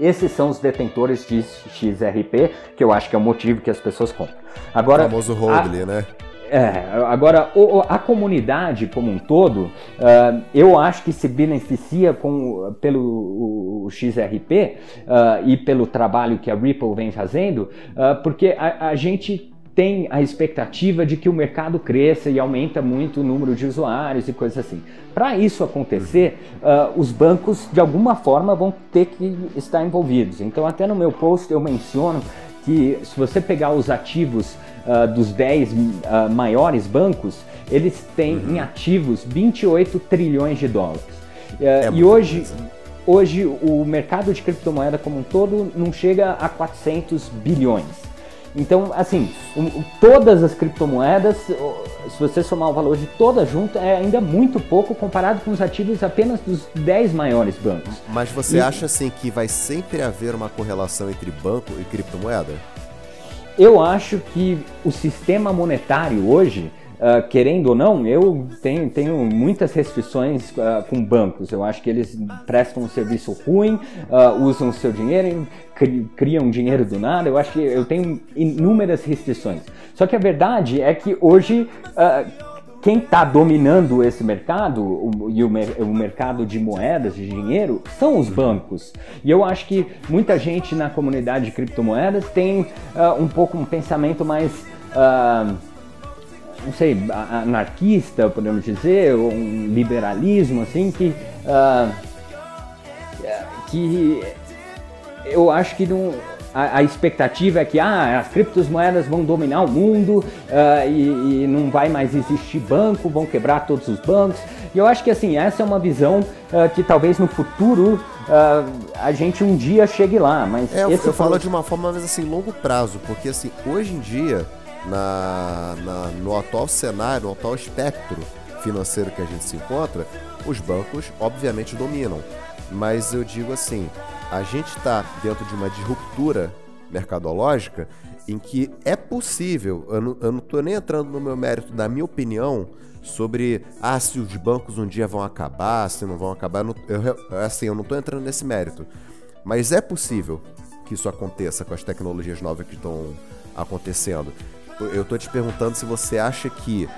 [SPEAKER 3] Esses são os detentores de XRP, que eu acho que é o motivo que as pessoas compram.
[SPEAKER 1] Agora, o famoso holding, né?
[SPEAKER 3] É, agora a comunidade como um todo, uh, eu acho que se beneficia com, pelo o, XRP uh, e pelo trabalho que a Ripple vem fazendo, uh, porque a, a gente tem a expectativa de que o mercado cresça e aumenta muito o número de usuários e coisas assim. Para isso acontecer, uh, os bancos de alguma forma vão ter que estar envolvidos. Então, até no meu post eu menciono que se você pegar os ativos uh, dos 10 uh, ah, maiores bancos, eles têm uhum. em ativos 28 trilhões de dólares. Uh, é e hoje, hoje o mercado de criptomoeda como um todo não chega a 400 bilhões. Então, assim, todas as criptomoedas, se você somar o valor de todas juntas, é ainda muito pouco comparado com os ativos apenas dos 10 maiores bancos.
[SPEAKER 1] Mas você e... acha, assim, que vai sempre haver uma correlação entre banco e criptomoeda?
[SPEAKER 3] Eu acho que o sistema monetário hoje, uh, querendo ou não, eu tenho, tenho muitas restrições uh, com bancos. Eu acho que eles prestam um serviço ruim, uh, usam o seu dinheiro, cri, criam dinheiro do nada. Eu acho que eu tenho inúmeras restrições. Só que a verdade é que hoje quem está dominando esse mercado o, e o, o, mercado de moedas, de dinheiro, são os bancos. E eu acho que muita gente na comunidade de criptomoedas tem uh, um pouco um pensamento mais. Uh, não sei, anarquista, podemos dizer, um liberalismo, assim, que, uh, que eu acho que não, a, a, expectativa é que ah, as criptomoedas vão dominar o mundo uh, e, e, não vai mais existir banco, vão quebrar todos os bancos. E eu acho que assim, essa é uma visão uh, que talvez no futuro uh, a gente um dia chegue lá. Mas
[SPEAKER 1] é, eu, eu falo de uma forma mais assim, longo prazo, porque assim, hoje em dia, na, na, no atual cenário, no atual espectro financeiro que a gente se encontra, os bancos obviamente dominam. Mas eu digo assim, a gente está dentro de uma disruptura mercadológica em que é possível, eu não, tô nem entrando no meu mérito, da minha opinião, sobre ah, se os bancos um dia vão acabar, se não vão acabar, eu, assim, eu não estou entrando nesse mérito. Mas é possível que isso aconteça com as tecnologias novas que estão acontecendo. Eu estou te perguntando se você acha que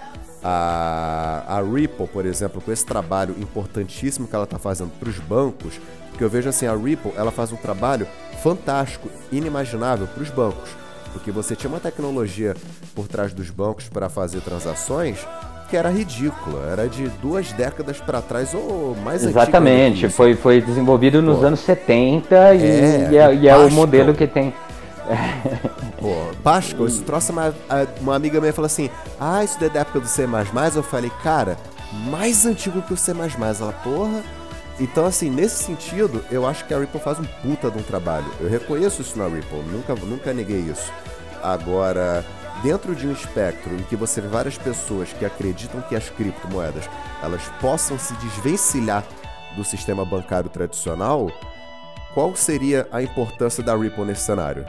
[SPEAKER 1] a, a Ripple, por exemplo, com esse trabalho importantíssimo que ela está fazendo para os bancos, porque eu vejo assim, a Ripple ela faz um trabalho fantástico, inimaginável para os bancos, porque você tinha uma tecnologia por trás dos bancos para fazer transações que era ridícula, era de duas décadas para trás ou mais
[SPEAKER 3] Exatamente, foi, foi desenvolvido nos Pô. anos 70 e é, e é, e é o modelo que tem. [laughs]
[SPEAKER 1] Pô, Pascal, isso trouxe uma, uma amiga minha falou assim: Ah, isso é da época do C. Eu falei, cara, mais antigo que o C. Ela, porra, Então, assim, nesse sentido, eu acho que a Ripple faz um puta de um trabalho. Eu reconheço isso na Ripple, nunca, nunca neguei isso. Agora, dentro de um espectro em que você vê várias pessoas que acreditam que as criptomoedas elas possam se desvencilhar do sistema bancário tradicional, qual seria a importância da Ripple nesse cenário?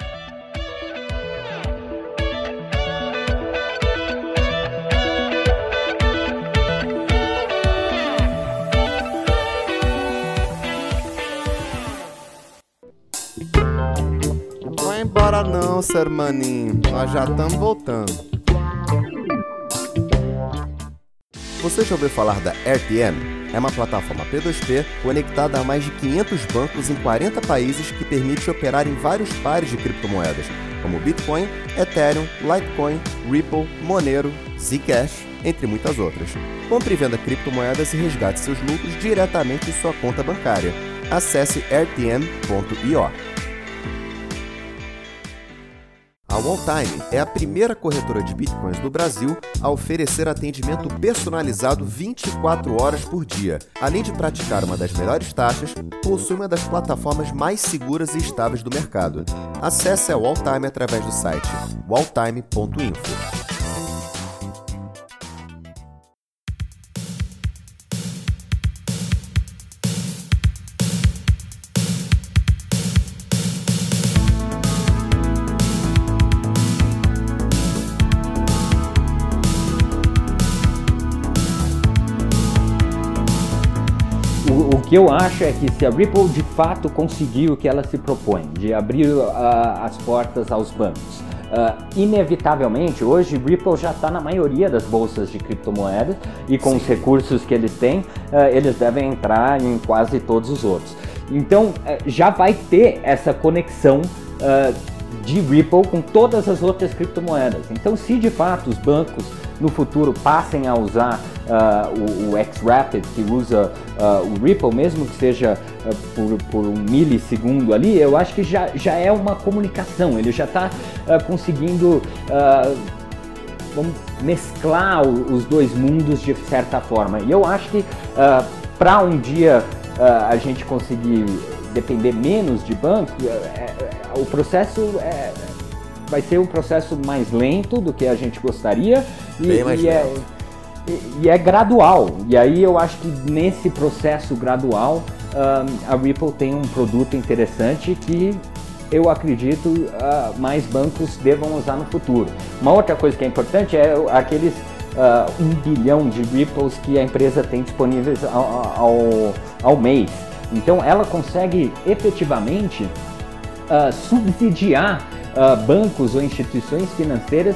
[SPEAKER 1] Vai embora não, ser maninho. Nós já estamos voltando. Você já ouviu falar da RTM? É uma plataforma P2P conectada a mais de 500 bancos em 40 países que permite operar em vários pares de criptomoedas, como Bitcoin, Ethereum, Litecoin, Ripple, Monero, Zcash, entre muitas outras. Compre e venda criptomoedas e resgate seus lucros diretamente em sua conta bancária. Acesse rtm.io. A Walltime é a primeira corretora de bitcoins do Brasil a oferecer atendimento personalizado 24 horas por dia. Além de praticar uma das melhores taxas, possui uma das plataformas mais seguras e estáveis do mercado. Acesse a Walltime através do site walltime.info.
[SPEAKER 3] que eu acho é que se a Ripple de fato conseguir o que ela se propõe, de abrir uh, as portas aos bancos, uh, inevitavelmente, hoje Ripple já está na maioria das bolsas de criptomoedas e com Sim. os recursos que eles têm, uh, eles devem entrar em quase todos os outros. Então eh, já vai ter essa conexão de Ripple com todas as outras criptomoedas. Então, se de fato os bancos no futuro passem a usar uh, o, o X-Rapid, que usa uh, o Ripple, mesmo que seja uh, por, por, um milissegundo ali, eu acho que já, já é uma comunicação, ele já está conseguindo vamos mesclar os dois mundos de certa forma. E eu acho que para um dia a gente conseguir depender menos de banco, é, o processo é, vai ser um processo mais lento do que a gente gostaria.
[SPEAKER 1] E, Bem mais
[SPEAKER 3] e
[SPEAKER 1] é,
[SPEAKER 3] e, é gradual. E aí eu acho que nesse processo gradual a Ripple tem um produto interessante que eu acredito uh, mais bancos devam usar no futuro. Uma outra coisa que é importante é aqueles uh, um bilhão de Ripples que a empresa tem disponíveis ao, ao, ao mês. Então ela consegue efetivamente uh, subsidiar bancos ou instituições financeiras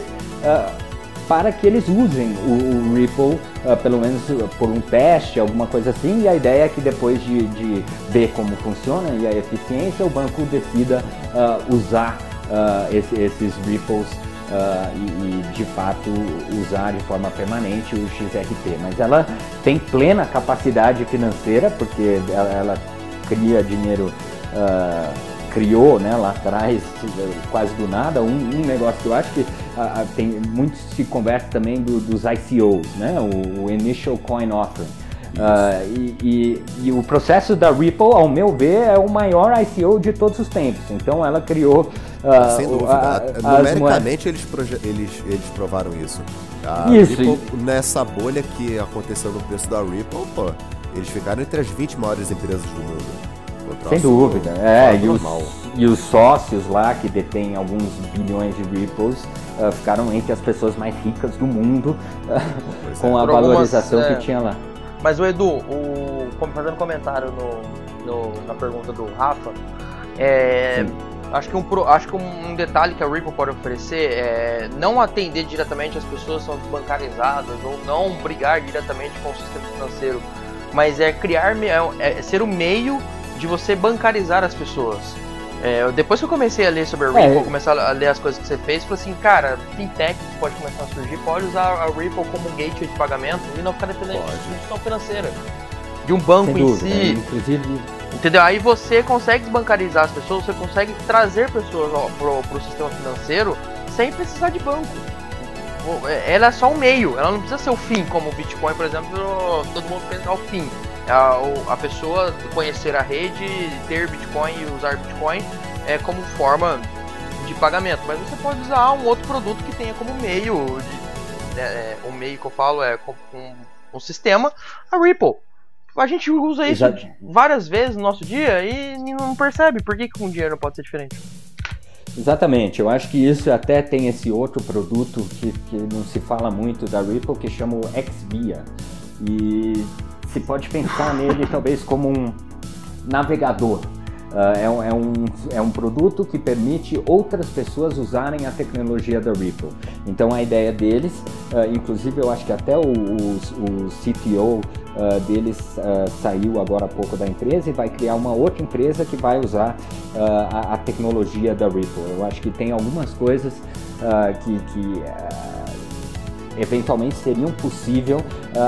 [SPEAKER 3] para que eles usem o, o Ripple, pelo menos por um teste, alguma coisa assim, e a ideia é que depois de, de ver como funciona e a eficiência, o banco decida usar esse, esses Ripples Uh, e, e, de fato usar de forma permanente o XRP. Mas ela tem plena capacidade financeira, porque ela, ela cria dinheiro, uh, criou né, lá atrás, quase do nada, um, um negócio que eu acho que uh, tem muito se conversa também do, dos ICOs, né, o, o Initial Coin Offering. Uh, e, e, e, o processo da Ripple, ao meu ver, é o maior ICO de todos os tempos. Então ela criou.
[SPEAKER 1] Uh, Sem dúvida. A, Numericamente eles, eles, eles provaram isso. A isso. Ripple, nessa bolha que aconteceu no preço da Ripple, pô, eles ficaram entre as 20 maiores empresas do mundo.
[SPEAKER 3] Sem dúvida. É, e os, e os, sócios lá, que detêm alguns bilhões de Ripples, uh, ficaram entre as pessoas mais ricas do mundo, uh, [laughs] com é. a valorização algumas, é... que tinha lá.
[SPEAKER 2] Mas o Edu, o, fazendo comentário no, no, na pergunta do Rafa, é, acho que, um, acho que um detalhe que a Ripple pode oferecer é não atender diretamente as pessoas que são desbancarizadas ou não brigar diretamente com o sistema financeiro, mas é criar, é, é ser o meio de você bancarizar as pessoas. É, depois que eu comecei a ler sobre a é, Ripple, é. começar a ler as coisas que você fez, falei assim, cara, fintech pode começar a surgir, pode usar a Ripple como um gateway de pagamento e não ficar dependente de instituição financeira. De um banco Sem em dúvida, si. É, inclusive. Entendeu? Aí você consegue desbancarizar as pessoas, você consegue trazer pessoas ó, pro, pro sistema financeiro sem precisar de banco. Ela é só um meio, ela não precisa ser o fim, como o Bitcoin, por exemplo, todo mundo pensa ao fim. A, a pessoa conhecer a rede, ter Bitcoin e usar Bitcoin é como forma de pagamento, mas você pode usar um outro produto que tenha como meio, de, é, o meio que eu falo é com um, um sistema, a Ripple. A gente usa isso Exato. várias vezes no nosso dia e não percebe. Por que, que com dinheiro pode ser diferente?
[SPEAKER 3] Exatamente, eu acho que isso até tem esse outro produto que, que não se fala muito da Ripple que chama o Xvia. E se pode pensar nele talvez como um navegador. Uh, é, um, é, um, é um produto que permite outras pessoas usarem a tecnologia da Ripple. Então a ideia deles, uh, inclusive eu acho que até o, o, o CTO uh, ah, deles saiu agora há pouco da empresa e vai criar uma outra empresa que vai usar a, a, tecnologia da Ripple. Eu acho que tem algumas coisas que, que eventualmente seriam possível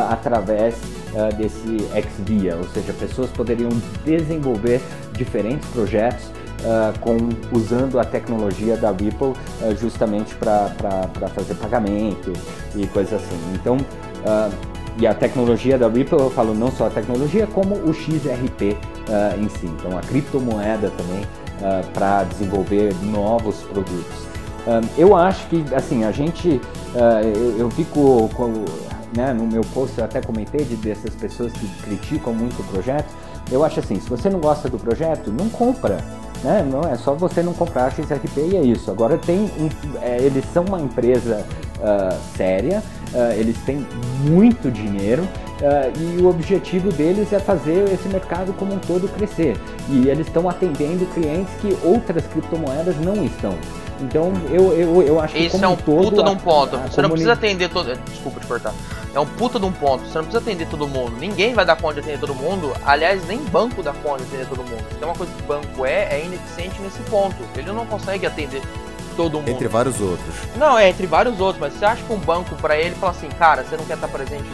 [SPEAKER 3] através uh, desse XVIA, ou seja, pessoas poderiam desenvolver diferentes projetos uh, com, usando a tecnologia da Ripple uh, justamente para fazer pagamento e coisas assim. Então, e a tecnologia da Ripple, eu falo não só a tecnologia, como o XRP em si, então a criptomoeda também para desenvolver novos produtos. eu acho que, assim, a gente, eu, eu fico né, no meu post eu até comentei de, dessas pessoas que criticam muito o projeto. Eu acho assim, se você não gosta do projeto, não compra. Né? Não é só você não comprar a XRP e é isso. Agora tem um, é, eles são uma empresa uh, séria, uh, eles têm muito dinheiro uh, e o objetivo deles é fazer esse mercado como um todo crescer. E eles estão atendendo clientes que outras criptomoedas não estão. Então eu, eu, eu acho que
[SPEAKER 2] Esse é um todo, puta de um ponto. A, a você não precisa atender todo. Desculpa te cortar. É um puta de um ponto. Você não precisa atender todo mundo. Ninguém vai dar conta de atender todo mundo. Aliás, nem banco dá conta de atender todo mundo. Então uma coisa que o banco é, é ineficiente nesse ponto. Ele não consegue atender todo mundo.
[SPEAKER 1] Entre vários outros.
[SPEAKER 2] Não, é entre vários outros, mas você acha que um banco para ele fala assim, cara, você não quer estar presente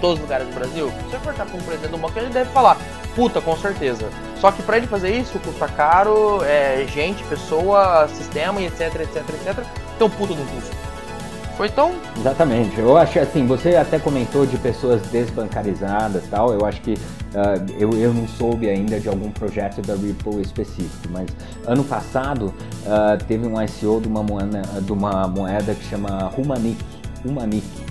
[SPEAKER 2] todos os lugares do Brasil? Se for estar com um presidente do banco, ele deve falar, puta, com certeza. Só que para ele fazer isso custa caro, é, gente, pessoa, sistema etc, etc, etc. Um puta do custo. Foi tão.
[SPEAKER 3] Exatamente. Eu acho assim, você até comentou de pessoas desbancarizadas tal. Eu acho que uh, eu, eu não soube ainda de algum projeto da Ripple específico, mas ano passado uh, teve um ICO de uma moeda, de uma moeda que chama Humanic. Humanic.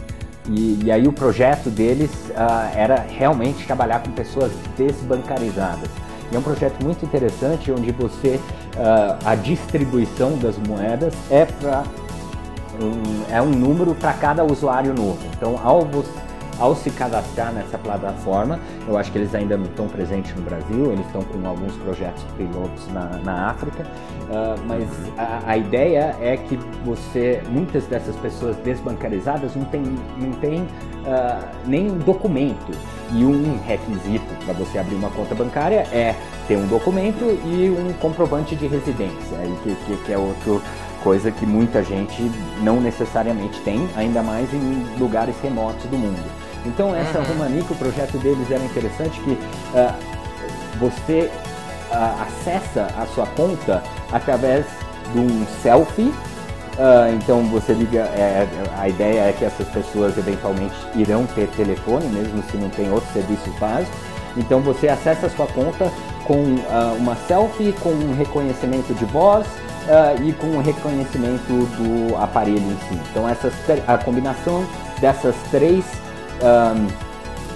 [SPEAKER 3] E, e aí o projeto deles uh, era realmente trabalhar com pessoas desbancarizadas. E é um projeto muito interessante onde você a distribuição das moedas é para um, é um número para cada usuário novo. Então, ao, ao se cadastrar nessa plataforma, eu acho que eles ainda não estão presentes no Brasil, eles estão com alguns projetos pilotos na, na África, uh, mas a, a, ideia é que você, muitas dessas pessoas desbancarizadas não tem, não tem uh, nem documento. E um requisito para você abrir uma conta bancária é ter um documento e um comprovante de residência, que, que, que é outro coisa que muita gente não necessariamente tem, ainda mais em lugares remotos do mundo. Então essa uhum. o projeto deles era interessante que uh, você uh, acessa a sua conta através de um selfie. Uh, então você liga, é, a ideia é que essas pessoas eventualmente irão ter telefone, mesmo se não tem outro serviço básico. Então você acessa a sua conta com uma selfie, com um reconhecimento de voz, uh, e com o reconhecimento do aparelho em si. Então essas, a combinação dessas três um,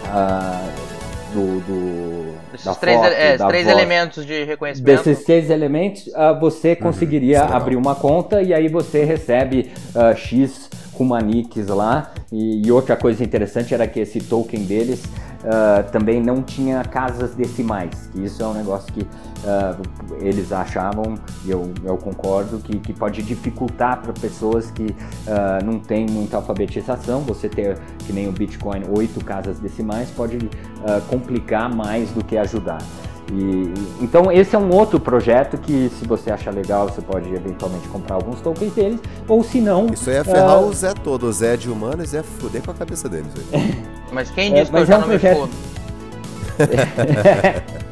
[SPEAKER 3] uh, do, do
[SPEAKER 2] Esses três, foto, é, três voz, elementos de reconhecimento.
[SPEAKER 3] Desses três elementos, uh, você uhum, conseguiria uhum, abrir uma conta e aí você recebe uh, X Humanics lá. E, e, outra coisa interessante era que esse token deles uh, também não tinha casas decimais. Isso é um negócio que uh, eles achavam, e eu, eu concordo, que, que pode dificultar para pessoas que uh, não têm muita alfabetização. Você ter, que nem o Bitcoin, oito casas decimais pode complicar mais do que ajudar. E, então esse é um outro projeto que se você achar legal, você pode eventualmente comprar alguns tokens deles, ou se não...
[SPEAKER 1] Isso aí é ferrar uh... o Zé todo, o Zé de humanos é fuder com a cabeça deles. [laughs]
[SPEAKER 2] Mas quem disse é, que eu já é um não projeto... me [laughs]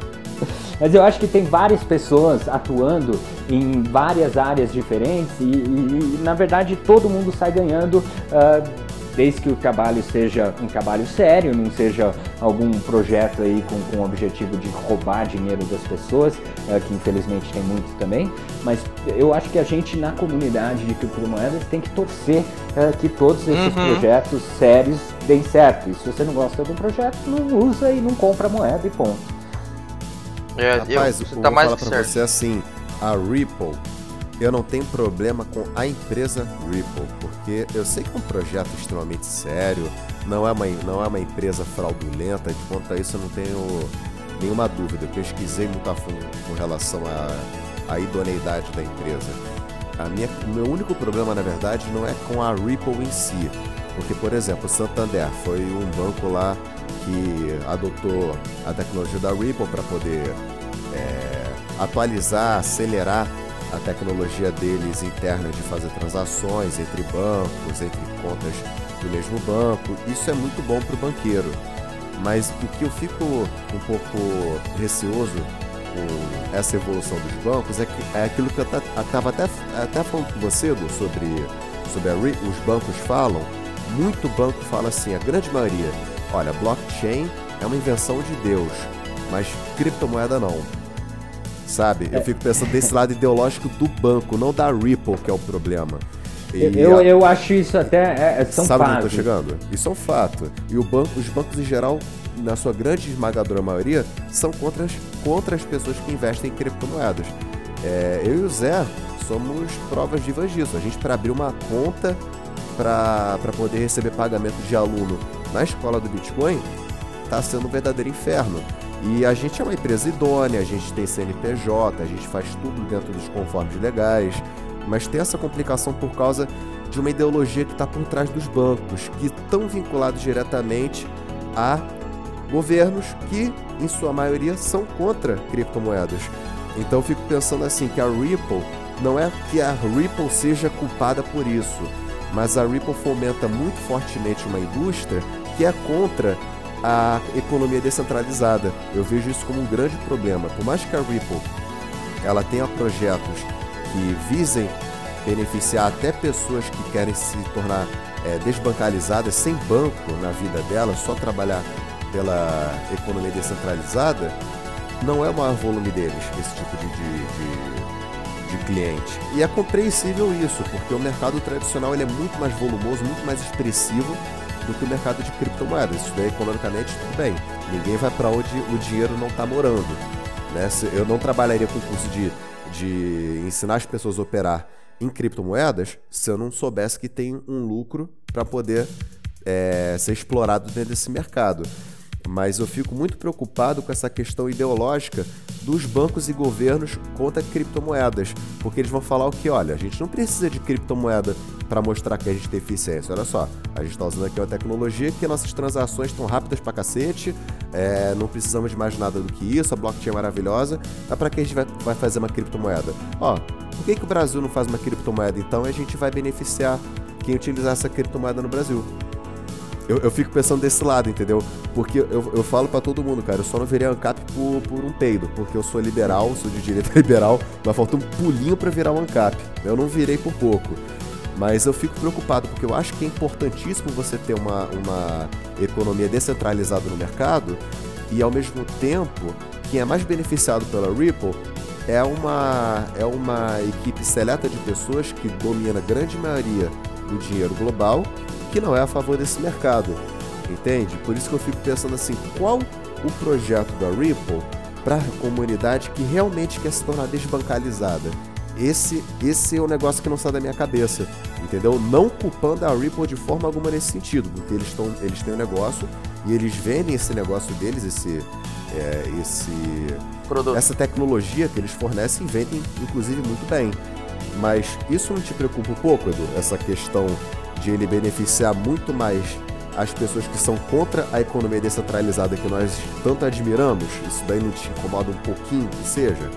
[SPEAKER 3] Mas eu acho que tem várias pessoas atuando em várias áreas diferentes e, e, e na verdade todo mundo sai ganhando uh, desde que o trabalho seja um trabalho sério, não seja algum projeto aí com, com o objetivo de roubar dinheiro das pessoas, uh, que infelizmente tem muitos também, mas eu acho que a gente na comunidade de criptomoedas tem que torcer uh, que todos esses uhum. projetos sérios deem certo. E se você não gosta do projeto, não usa e não compra moeda e ponto.
[SPEAKER 1] É, Rapaz, eu, eu tá vou falar pra certo. você assim, a Ripple eu não tenho problema com a empresa Ripple, porque eu sei que é um projeto extremamente sério, não é uma, não é uma empresa fraudulenta, de quanto a isso eu não tenho nenhuma dúvida. Eu pesquisei muito a fundo com relação à, à idoneidade da empresa. A minha, o meu único problema, na verdade, não é com a Ripple em si. Porque, por exemplo, o Santander foi um banco lá que adotou a tecnologia da Ripple para poder é, atualizar, acelerar a tecnologia deles interna de fazer transações entre bancos, entre contas do mesmo banco. Isso é muito bom para o banqueiro. Mas o que eu fico um pouco receoso com essa evolução dos bancos é, que, é aquilo que eu estava até, até falando com você, Edu, sobre, sobre a, os bancos falam. Muito banco fala assim, a grande maioria, olha, blockchain é uma invenção de Deus, mas criptomoeda não sabe? Eu fico pensando desse lado ideológico do banco, não da Ripple, que é o problema.
[SPEAKER 3] E eu, a... eu acho isso até. É, é são
[SPEAKER 1] Sabe
[SPEAKER 3] onde
[SPEAKER 1] eu tô chegando? Isso é um fato. E o banco, os bancos em geral, na sua grande esmagadora maioria, são contra as, contra as pessoas que investem em criptomoedas. É, eu e o Zé somos provas vivas disso. A gente, para abrir uma conta para poder receber pagamento de aluno na escola do Bitcoin, está sendo um verdadeiro inferno. E a gente é uma empresa idônea, a gente tem CNPJ, a gente faz tudo dentro dos conformes legais, mas tem essa complicação por causa de uma ideologia que está por trás dos bancos, que estão vinculados diretamente a governos que, em sua maioria, são contra criptomoedas. Então eu fico pensando assim que a Ripple não é que a Ripple seja culpada por isso, mas a Ripple fomenta muito fortemente uma indústria que é contra a economia descentralizada. Eu vejo isso como um grande problema. Por mais que a Ripple ela tenha projetos que visem beneficiar até pessoas que querem se tornar é, desbancalizadas sem banco na vida delas, só trabalhar pela economia descentralizada, não é o maior volume deles, esse tipo de, de, de, de, cliente. E é compreensível isso, porque o mercado tradicional ele é muito mais volumoso, muito mais expressivo do que o mercado de criptomoedas. Isso daí, economicamente, tudo bem. Ninguém vai para onde o dinheiro não está morando. Né? Eu não trabalharia com curso de, de ensinar as pessoas a operar em criptomoedas se eu não soubesse que tem um lucro para poder é, ser explorado dentro desse mercado. Mas eu fico muito preocupado com essa questão ideológica dos bancos e governos contra criptomoedas, porque eles vão falar o que, olha, a gente não precisa de criptomoeda para mostrar que a gente tem eficiência. Olha só, a gente está usando aqui uma tecnologia que nossas transações estão rápidas para cacete, é, não precisamos de mais nada do que isso, a blockchain é maravilhosa. Mas para que a gente vai, vai fazer uma criptomoeda? Ó, por que, que o Brasil não faz uma criptomoeda então e a gente vai beneficiar quem utilizar essa criptomoeda no Brasil? Eu, eu fico pensando desse lado, entendeu? Porque eu, eu falo para todo mundo, cara, eu só não virei ANCAP por, por um peido, porque eu sou liberal, sou de direita [laughs] liberal, mas faltou um pulinho para virar um ANCAP. Eu não virei por pouco. Mas eu fico preocupado porque eu acho que é importantíssimo você ter uma, uma economia descentralizada no mercado e ao mesmo tempo quem é mais beneficiado pela Ripple é uma, é uma equipe seleta de pessoas que domina a grande maioria do dinheiro global que não é a favor desse mercado, entende? Por isso que eu fico pensando assim, qual o projeto da Ripple para a comunidade que realmente quer se tornar desbancalizada? Esse, esse é o um negócio que não sai da minha cabeça, entendeu? Não culpando a Ripple de forma alguma nesse sentido, porque eles, tão, eles têm um negócio e eles vendem esse negócio deles, esse, é, esse essa tecnologia que eles fornecem, vendem inclusive muito bem. Mas isso não te preocupa um pouco, Edu? Essa questão de ele beneficiar muito mais as pessoas que são contra a economia descentralizada que nós tanto admiramos? Isso daí não te incomoda um pouquinho que seja?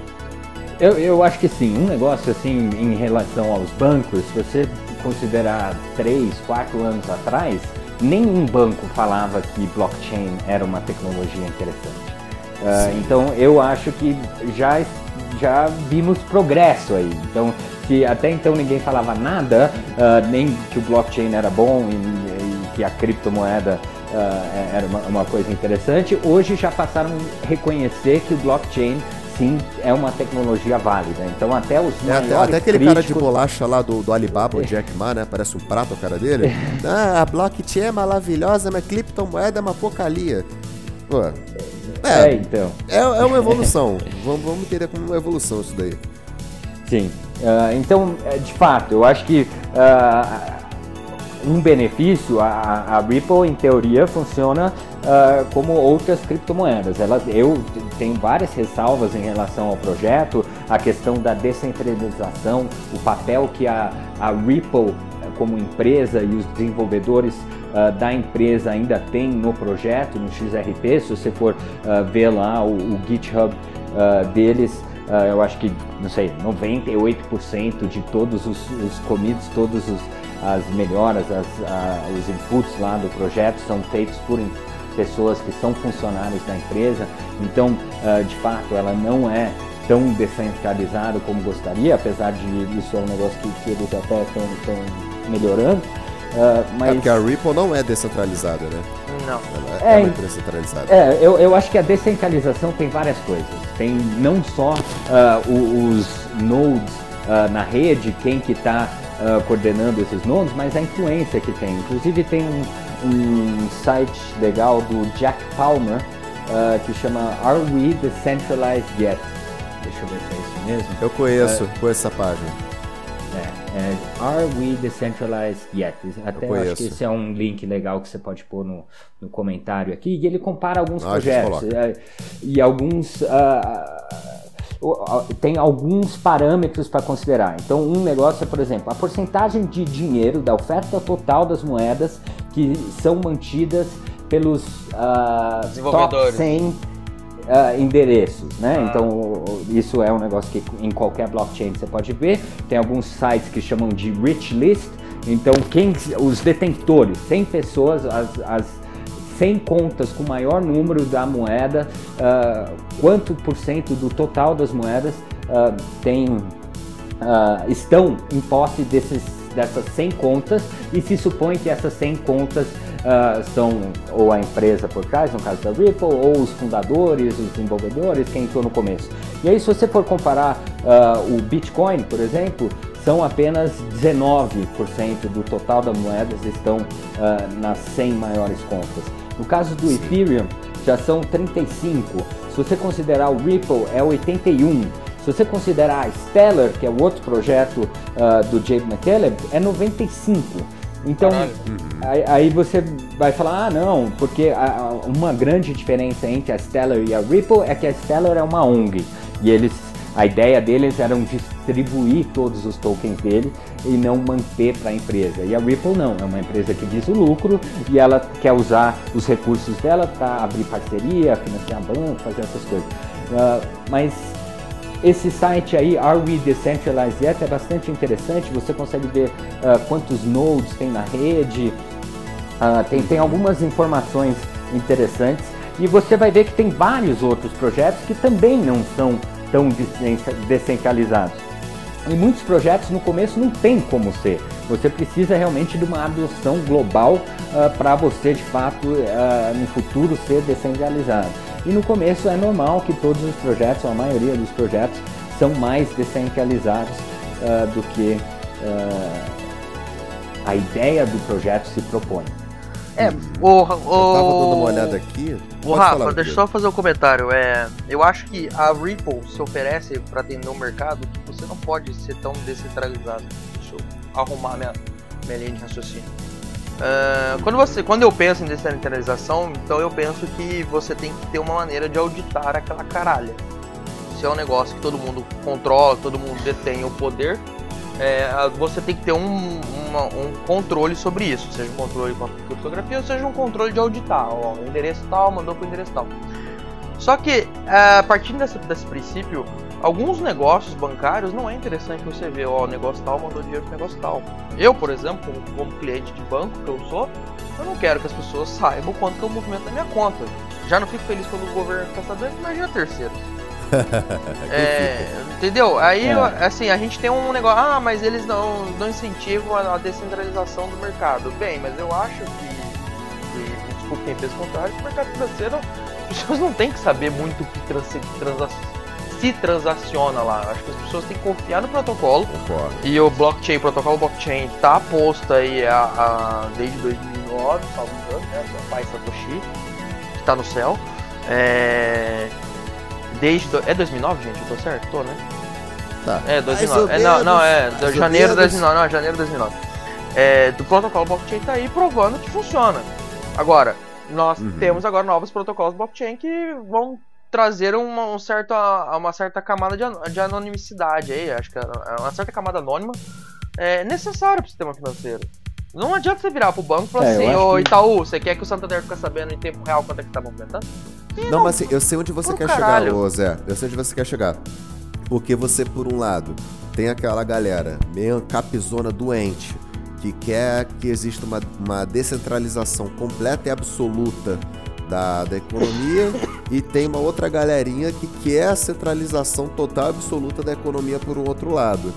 [SPEAKER 3] Eu, eu acho que sim. Um negócio assim em relação aos bancos, se você considerar 3, 4 anos atrás, nenhum banco falava que blockchain era uma tecnologia interessante. Uh, então eu acho que já, já vimos progresso aí. Então que até então ninguém falava nada, uh, nem que o blockchain era bom e, e que a criptomoeda uh, era uma, uma, coisa interessante, hoje já passaram a reconhecer que o blockchain sim é uma tecnologia válida. Então até os
[SPEAKER 1] é, até, até, aquele críticos... cara de bolacha lá do, do Alibaba, o [laughs] Jack Ma, né? Parece um prato o cara dele. [laughs] ah, a blockchain é maravilhosa, mas criptomoeda é uma porcaria. Pô, é, é, então. É, é uma evolução. vamos, vamos entender como uma evolução isso daí.
[SPEAKER 3] Sim. Uh, então, é, de fato, eu acho que uh, um benefício, a, a, Ripple, em teoria, funciona uh, como outras criptomoedas. Ela, eu tenho várias ressalvas em relação ao projeto, a questão da descentralização, o papel que a, a Ripple, como empresa, e os desenvolvedores uh, da empresa ainda têm no projeto, no XRP. Se você for uh, ver lá o, o GitHub deles, Uh, eu acho que, não sei, 98% de todos os, os commits, todas as melhoras, as, uh, os inputs lá do projeto são feitos por pessoas que são funcionários da empresa. Então, de fato, ela não é tão descentralizada como gostaria, apesar de isso é um negócio que, que eles até estão melhorando.
[SPEAKER 1] Uh, mas... É porque a Ripple não é descentralizada, né?
[SPEAKER 2] Não.
[SPEAKER 1] Ela é, é, é descentralizada.
[SPEAKER 3] É, eu, eu acho que a descentralização tem várias coisas. Tem não só uh, os nodes uh, na rede, quem que está coordenando esses nodes, mas a influência que tem. Inclusive tem um, um site legal do Jack Palmer que chama Are We Decentralized Yet? Deixa eu ver se é isso mesmo.
[SPEAKER 1] Eu conheço, conheço essa página.
[SPEAKER 3] É, Are We Decentralized Yet? Até eu acho que esse é um link legal que você pode pôr no, no comentário aqui. E ele compara alguns ah, projetos é, e alguns. Uh, tem alguns parâmetros para considerar. Então, um negócio é, por exemplo, a porcentagem de dinheiro da oferta total das moedas que são mantidas pelos uh, top 100 uh, endereços, né? Ah. Então isso é um negócio que em qualquer blockchain você pode ver. Tem alguns sites que chamam de rich list. Então quem os detentores, 100 pessoas, as, as 100 contas com maior número da moeda, uh, quanto por cento do total das moedas uh, tem, uh, estão em posse desses, dessas 100 contas e se supõe que essas 100 contas uh, são ou a empresa por trás, no caso da Ripple, ou os fundadores, os desenvolvedores, quem entrou no começo. E aí, se você for comparar uh, o Bitcoin, por exemplo, são apenas 19% do total das moedas estão uh, nas 100 maiores contas. No caso do Sim. Ethereum, já são 35. Se você considerar o Ripple, é 81. Se você considerar a Stellar, que é o outro projeto uh, do Jake McCaleb, é 95. Então, uhum. aí, aí, você vai falar, ah, não, porque a, uma grande diferença entre a Stellar e a Ripple é que a Stellar é uma ONG e eles, a ideia deles era distribuir todos os tokens dele e não manter para a empresa. E a Ripple não, é uma empresa que visa o lucro e ela quer usar os recursos dela para abrir parceria, financiar banco, fazer essas coisas. Uh, mas esse site aí, Are We Decentralized Yet, é bastante interessante. Você consegue ver uh, quantos nodes tem na rede, uh, tem, tem algumas informações interessantes. E você vai ver que tem vários outros projetos que também não são tão descentralizados. E muitos projetos no começo não tem como ser. Você precisa realmente de uma adoção global uh, para você de fato no futuro ser descentralizado. E no começo é normal que todos os projetos, ou a maioria dos projetos, são mais descentralizados uh, do que uh, a ideia do projeto se propõe.
[SPEAKER 2] É, o, o,
[SPEAKER 1] eu tava dando uma olhada aqui.
[SPEAKER 2] O Rafa, deixa eu só fazer um comentário. É, eu acho que a Ripple se oferece para atender o mercado que você não pode ser tão descentralizado. Deixa eu arrumar minha, minha linha de raciocínio. Uh, quando, você, quando eu penso em descentralização, então eu penso que você tem que ter uma maneira de auditar aquela caralha. Se é um negócio que todo mundo controla, todo mundo detém o poder, é, você tem que ter um, uma, um controle sobre isso, seja um controle com a criptografia ou seja um controle de auditar. Ó, endereço tal, mandou para o endereço tal. Só que, a partir desse, desse princípio, alguns negócios bancários não é interessante você ver, ó, o negócio tal mandou dinheiro pro negócio tal. Eu, por exemplo, como, como, cliente de banco que eu sou, eu não quero que as pessoas saibam quanto que eu movimento na minha conta. Já não fico feliz quando o governo fica sabendo, imagina terceiro. [laughs] é, entendeu? Aí, é. assim, a gente tem um negócio, ah, mas eles não, não incentivam a, descentralização do mercado. Bem, mas eu acho que por quem fez o contrário, que o mercado financeiro, as pessoas não têm que saber muito o que trans, transa, se transaciona lá. Acho que as pessoas têm que confiar no protocolo.
[SPEAKER 1] Concordo.
[SPEAKER 2] E o blockchain, o protocolo blockchain tá posto aí a, a, desde 2009, salvo engano, né? Pai Satoshi, que tá no céu. É, desde. Do, é 2009, gente? Eu tô certo? Tô, né?
[SPEAKER 1] Tá.
[SPEAKER 2] É, 2009. É, não, não, é. De janeiro de 2009. Não, é janeiro de 2009. É, do protocolo blockchain tá aí provando que funciona. Agora, nós
[SPEAKER 1] Uhum.
[SPEAKER 2] temos agora novos protocolos blockchain que vão trazer uma, um certo, uma certa camada de, de anonimicidade aí, acho que é uma certa camada anônima é necessária pro sistema financeiro. Não adianta você virar pro banco e falar
[SPEAKER 3] É,
[SPEAKER 2] assim, ô
[SPEAKER 3] que-
[SPEAKER 2] Itaú, você quer que o Santander fique sabendo em tempo real quanto é que tá movimentando?
[SPEAKER 1] Não, mas assim, eu sei onde você quer
[SPEAKER 2] caralho.
[SPEAKER 1] chegar, ô Zé. Eu sei onde você quer chegar. Porque você, por um lado, tem aquela galera meio capizona doente que quer que exista uma, uma descentralização completa e absoluta da, da economia e tem uma outra galerinha que quer a centralização total e absoluta da economia por um outro lado.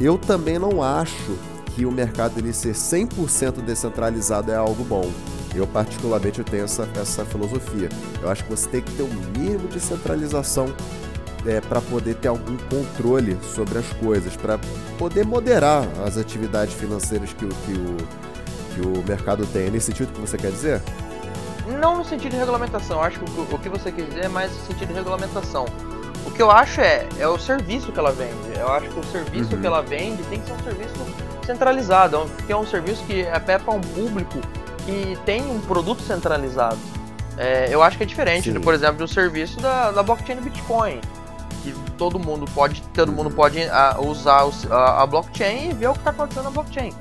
[SPEAKER 1] Eu também não acho que o mercado ele ser 100% descentralizado é algo bom. Eu particularmente tenho essa, essa filosofia. Eu acho que você tem que ter um mínimo de centralização para poder ter algum controle sobre as coisas, para poder moderar as atividades financeiras que o, que, o, que o mercado tem. É nesse sentido que você quer dizer?
[SPEAKER 2] Não no sentido de regulamentação, acho que o, o que você quer dizer é mais no sentido de regulamentação. O que eu acho é, é o serviço que ela vende. Eu acho que o serviço
[SPEAKER 1] Uhum.
[SPEAKER 2] que ela vende tem que ser um serviço centralizado, é que é um serviço que é para um público que tem um produto centralizado. É, eu acho que é diferente,
[SPEAKER 1] Sim.
[SPEAKER 2] por exemplo, do serviço da, da blockchain do Bitcoin. Que todo mundo pode, todo mundo pode ah, usar a, a blockchain e ver o que está acontecendo na blockchain.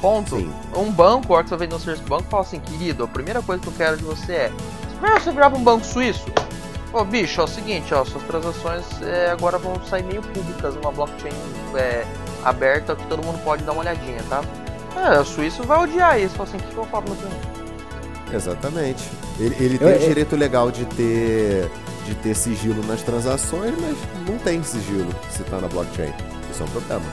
[SPEAKER 2] Ponto.
[SPEAKER 1] Sim.
[SPEAKER 2] Um banco, a hora que você vende um serviço do banco, fala assim, querido, a primeira coisa que eu quero de você é. Primeiro você virar um banco suíço. Ô bicho, é o seguinte, ó, suas transações é, agora vão sair meio públicas numa blockchain é, aberta que todo mundo pode dar uma olhadinha, tá? É, o suíço vai odiar isso, fala assim, o que, que eu falo pro meu?
[SPEAKER 1] Exatamente. Ele, ele
[SPEAKER 3] Eu-
[SPEAKER 1] tem o
[SPEAKER 3] eu-
[SPEAKER 1] direito legal de ter, de ter sigilo nas transações, mas não tem sigilo se está na blockchain. Isso é um problema.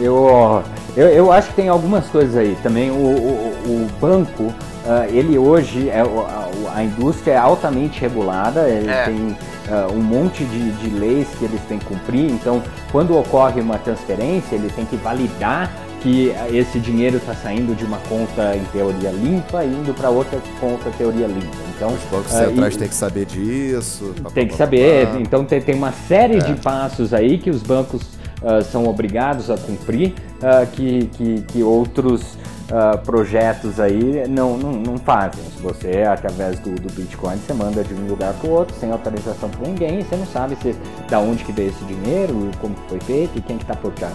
[SPEAKER 3] Eu, eu, eu acho que tem algumas coisas aí. Também o, o, o banco, ah, ele hoje, é, a, a indústria é altamente regulada, ele
[SPEAKER 2] É.
[SPEAKER 3] tem ah, um monte de, de leis que eles têm que cumprir. Então, quando ocorre uma transferência, ele tem que validar que esse dinheiro está saindo de uma conta em teoria limpa e indo para outra conta teoria limpa. Então,
[SPEAKER 1] Os bancos
[SPEAKER 3] ah,
[SPEAKER 1] centrais têm que saber disso.
[SPEAKER 3] tem que saber, então tem, tem uma série
[SPEAKER 1] É.
[SPEAKER 3] de passos aí que os bancos ah, são obrigados a cumprir, ah, que, que, que outros ah, projetos aí não, não, não fazem. Se você, através do, do Bitcoin, você manda de um lugar para o outro, sem autorização por ninguém, você não sabe se, da onde que veio esse dinheiro, como foi feito e quem que está por trás.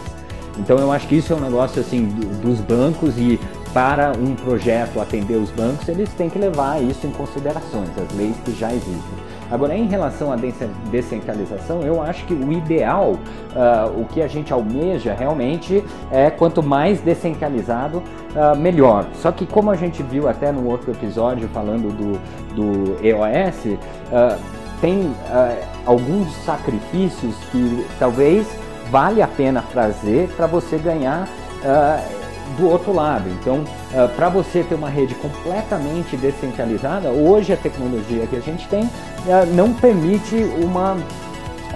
[SPEAKER 3] Então eu acho que isso é um negócio assim do- dos bancos e para um projeto atender os bancos, eles têm que levar isso em considerações, as leis que já existem. Agora, em relação à descentralização, eu acho que o ideal, ah, o que a gente almeja realmente é quanto mais descentralizado, ah, melhor. Só que como a gente viu até no outro episódio falando do, do EOS, ah, tem alguns sacrifícios que talvez vale a pena fazer para você ganhar do outro lado. Então, para você ter uma rede completamente descentralizada, hoje a tecnologia que a gente tem ah, não permite uma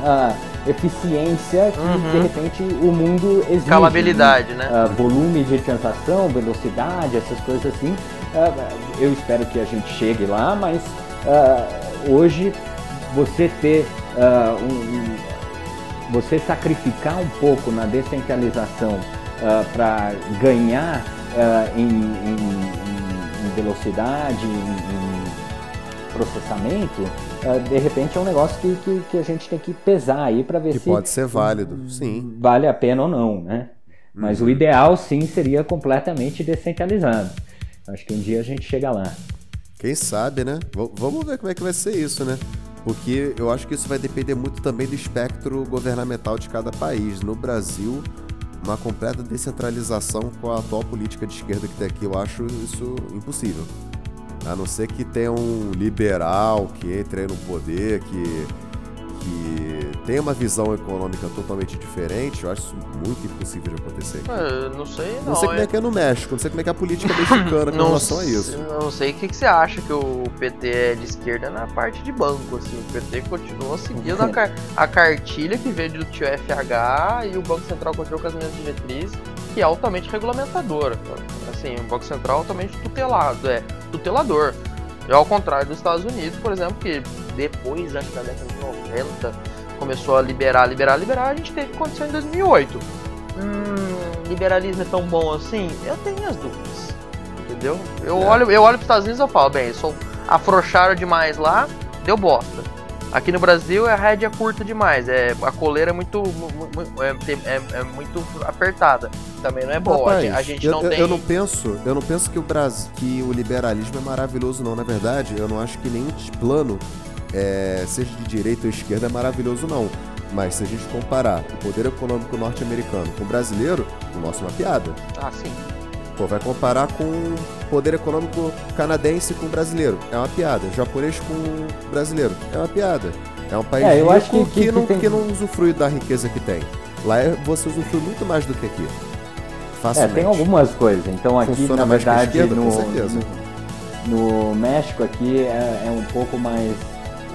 [SPEAKER 3] ah, eficiência que
[SPEAKER 2] Uhum.
[SPEAKER 3] de repente o mundo exige.
[SPEAKER 2] Escalabilidade, né?
[SPEAKER 3] Ah, volume de transação, velocidade, essas coisas assim. Ah, eu espero que a gente chegue lá, mas ah, hoje você ter ah, um, um- você sacrificar um pouco na descentralização para ganhar ah, em, em- em- velocidade, em, em processamento, ah, de repente é um negócio que, que, que a gente tem que pesar aí para ver
[SPEAKER 1] Que
[SPEAKER 3] se
[SPEAKER 1] pode ser válido, sim.
[SPEAKER 3] vale a pena ou não, né? Mas o ideal sim seria completamente descentralizado. Acho que um dia a gente chega lá.
[SPEAKER 1] Quem sabe, né? V- vamos ver como é que vai ser isso, né? Porque eu acho que isso vai depender muito também do espectro governamental de cada país. No Brasil, uma completa descentralização com a atual política de esquerda que tem aqui, eu acho isso impossível. A não ser que tenha um liberal que entre aí no poder, que, que tem uma visão econômica totalmente diferente, eu acho isso muito impossível de acontecer. Aqui.
[SPEAKER 2] É, não sei, não.
[SPEAKER 1] Não sei como é que é no México, não sei como é que é a política [laughs] mexicana com
[SPEAKER 2] Não
[SPEAKER 1] relação a isso.
[SPEAKER 2] Não sei o que, que você acha que o PT é de esquerda na parte de banco, assim. O PT continua seguindo a, [laughs] car- a cartilha que veio do tio FH e o Banco Central continua com as mesmas diretrizes, que é altamente regulamentadora. Assim, o Banco Central é altamente tutelado, é tutelador. E ao contrário dos Estados Unidos, por exemplo, que depois, acho que da década de 90, começou a liberar, liberar, liberar, a gente teve acontecer em 2008. Hum, liberalismo é tão bom assim? Eu tenho minhas dúvidas. Entendeu? Eu
[SPEAKER 1] É.
[SPEAKER 2] olho, eu olho para os Estados Unidos e falo, bem, só afrouxaram demais lá, deu bosta. Aqui no Brasil a rédea é curta demais, é, a coleira é muito, mu- mu- é, é- é muito apertada. Também não é boa. a gente- a gente
[SPEAKER 1] eu,
[SPEAKER 2] não
[SPEAKER 1] eu-
[SPEAKER 2] tem.
[SPEAKER 1] eu não penso, eu não penso que o Brasil, que o liberalismo é maravilhoso não. Na verdade, eu não acho que nenhum plano, é, seja de direita ou esquerda, é maravilhoso não. Mas se a gente comparar o poder econômico norte-americano com o brasileiro, o nosso é uma piada.
[SPEAKER 2] Ah, sim.
[SPEAKER 1] Pô, vai comparar com o poder econômico canadense com o brasileiro, é uma piada. Japonês com o brasileiro, é uma piada. É um país
[SPEAKER 3] É, eu
[SPEAKER 1] rico
[SPEAKER 3] acho que-
[SPEAKER 1] que,
[SPEAKER 3] que-
[SPEAKER 1] não,
[SPEAKER 3] tem-
[SPEAKER 1] que não usufrui da riqueza que tem. Lá é, você usufrui muito mais do que aqui.
[SPEAKER 3] É,
[SPEAKER 1] Facilmente.
[SPEAKER 3] tem algumas coisas. Então aqui,
[SPEAKER 1] Funciona
[SPEAKER 3] na verdade,
[SPEAKER 1] esquerda,
[SPEAKER 3] no,
[SPEAKER 1] com certeza.
[SPEAKER 3] no, no México aqui é, é um pouco mais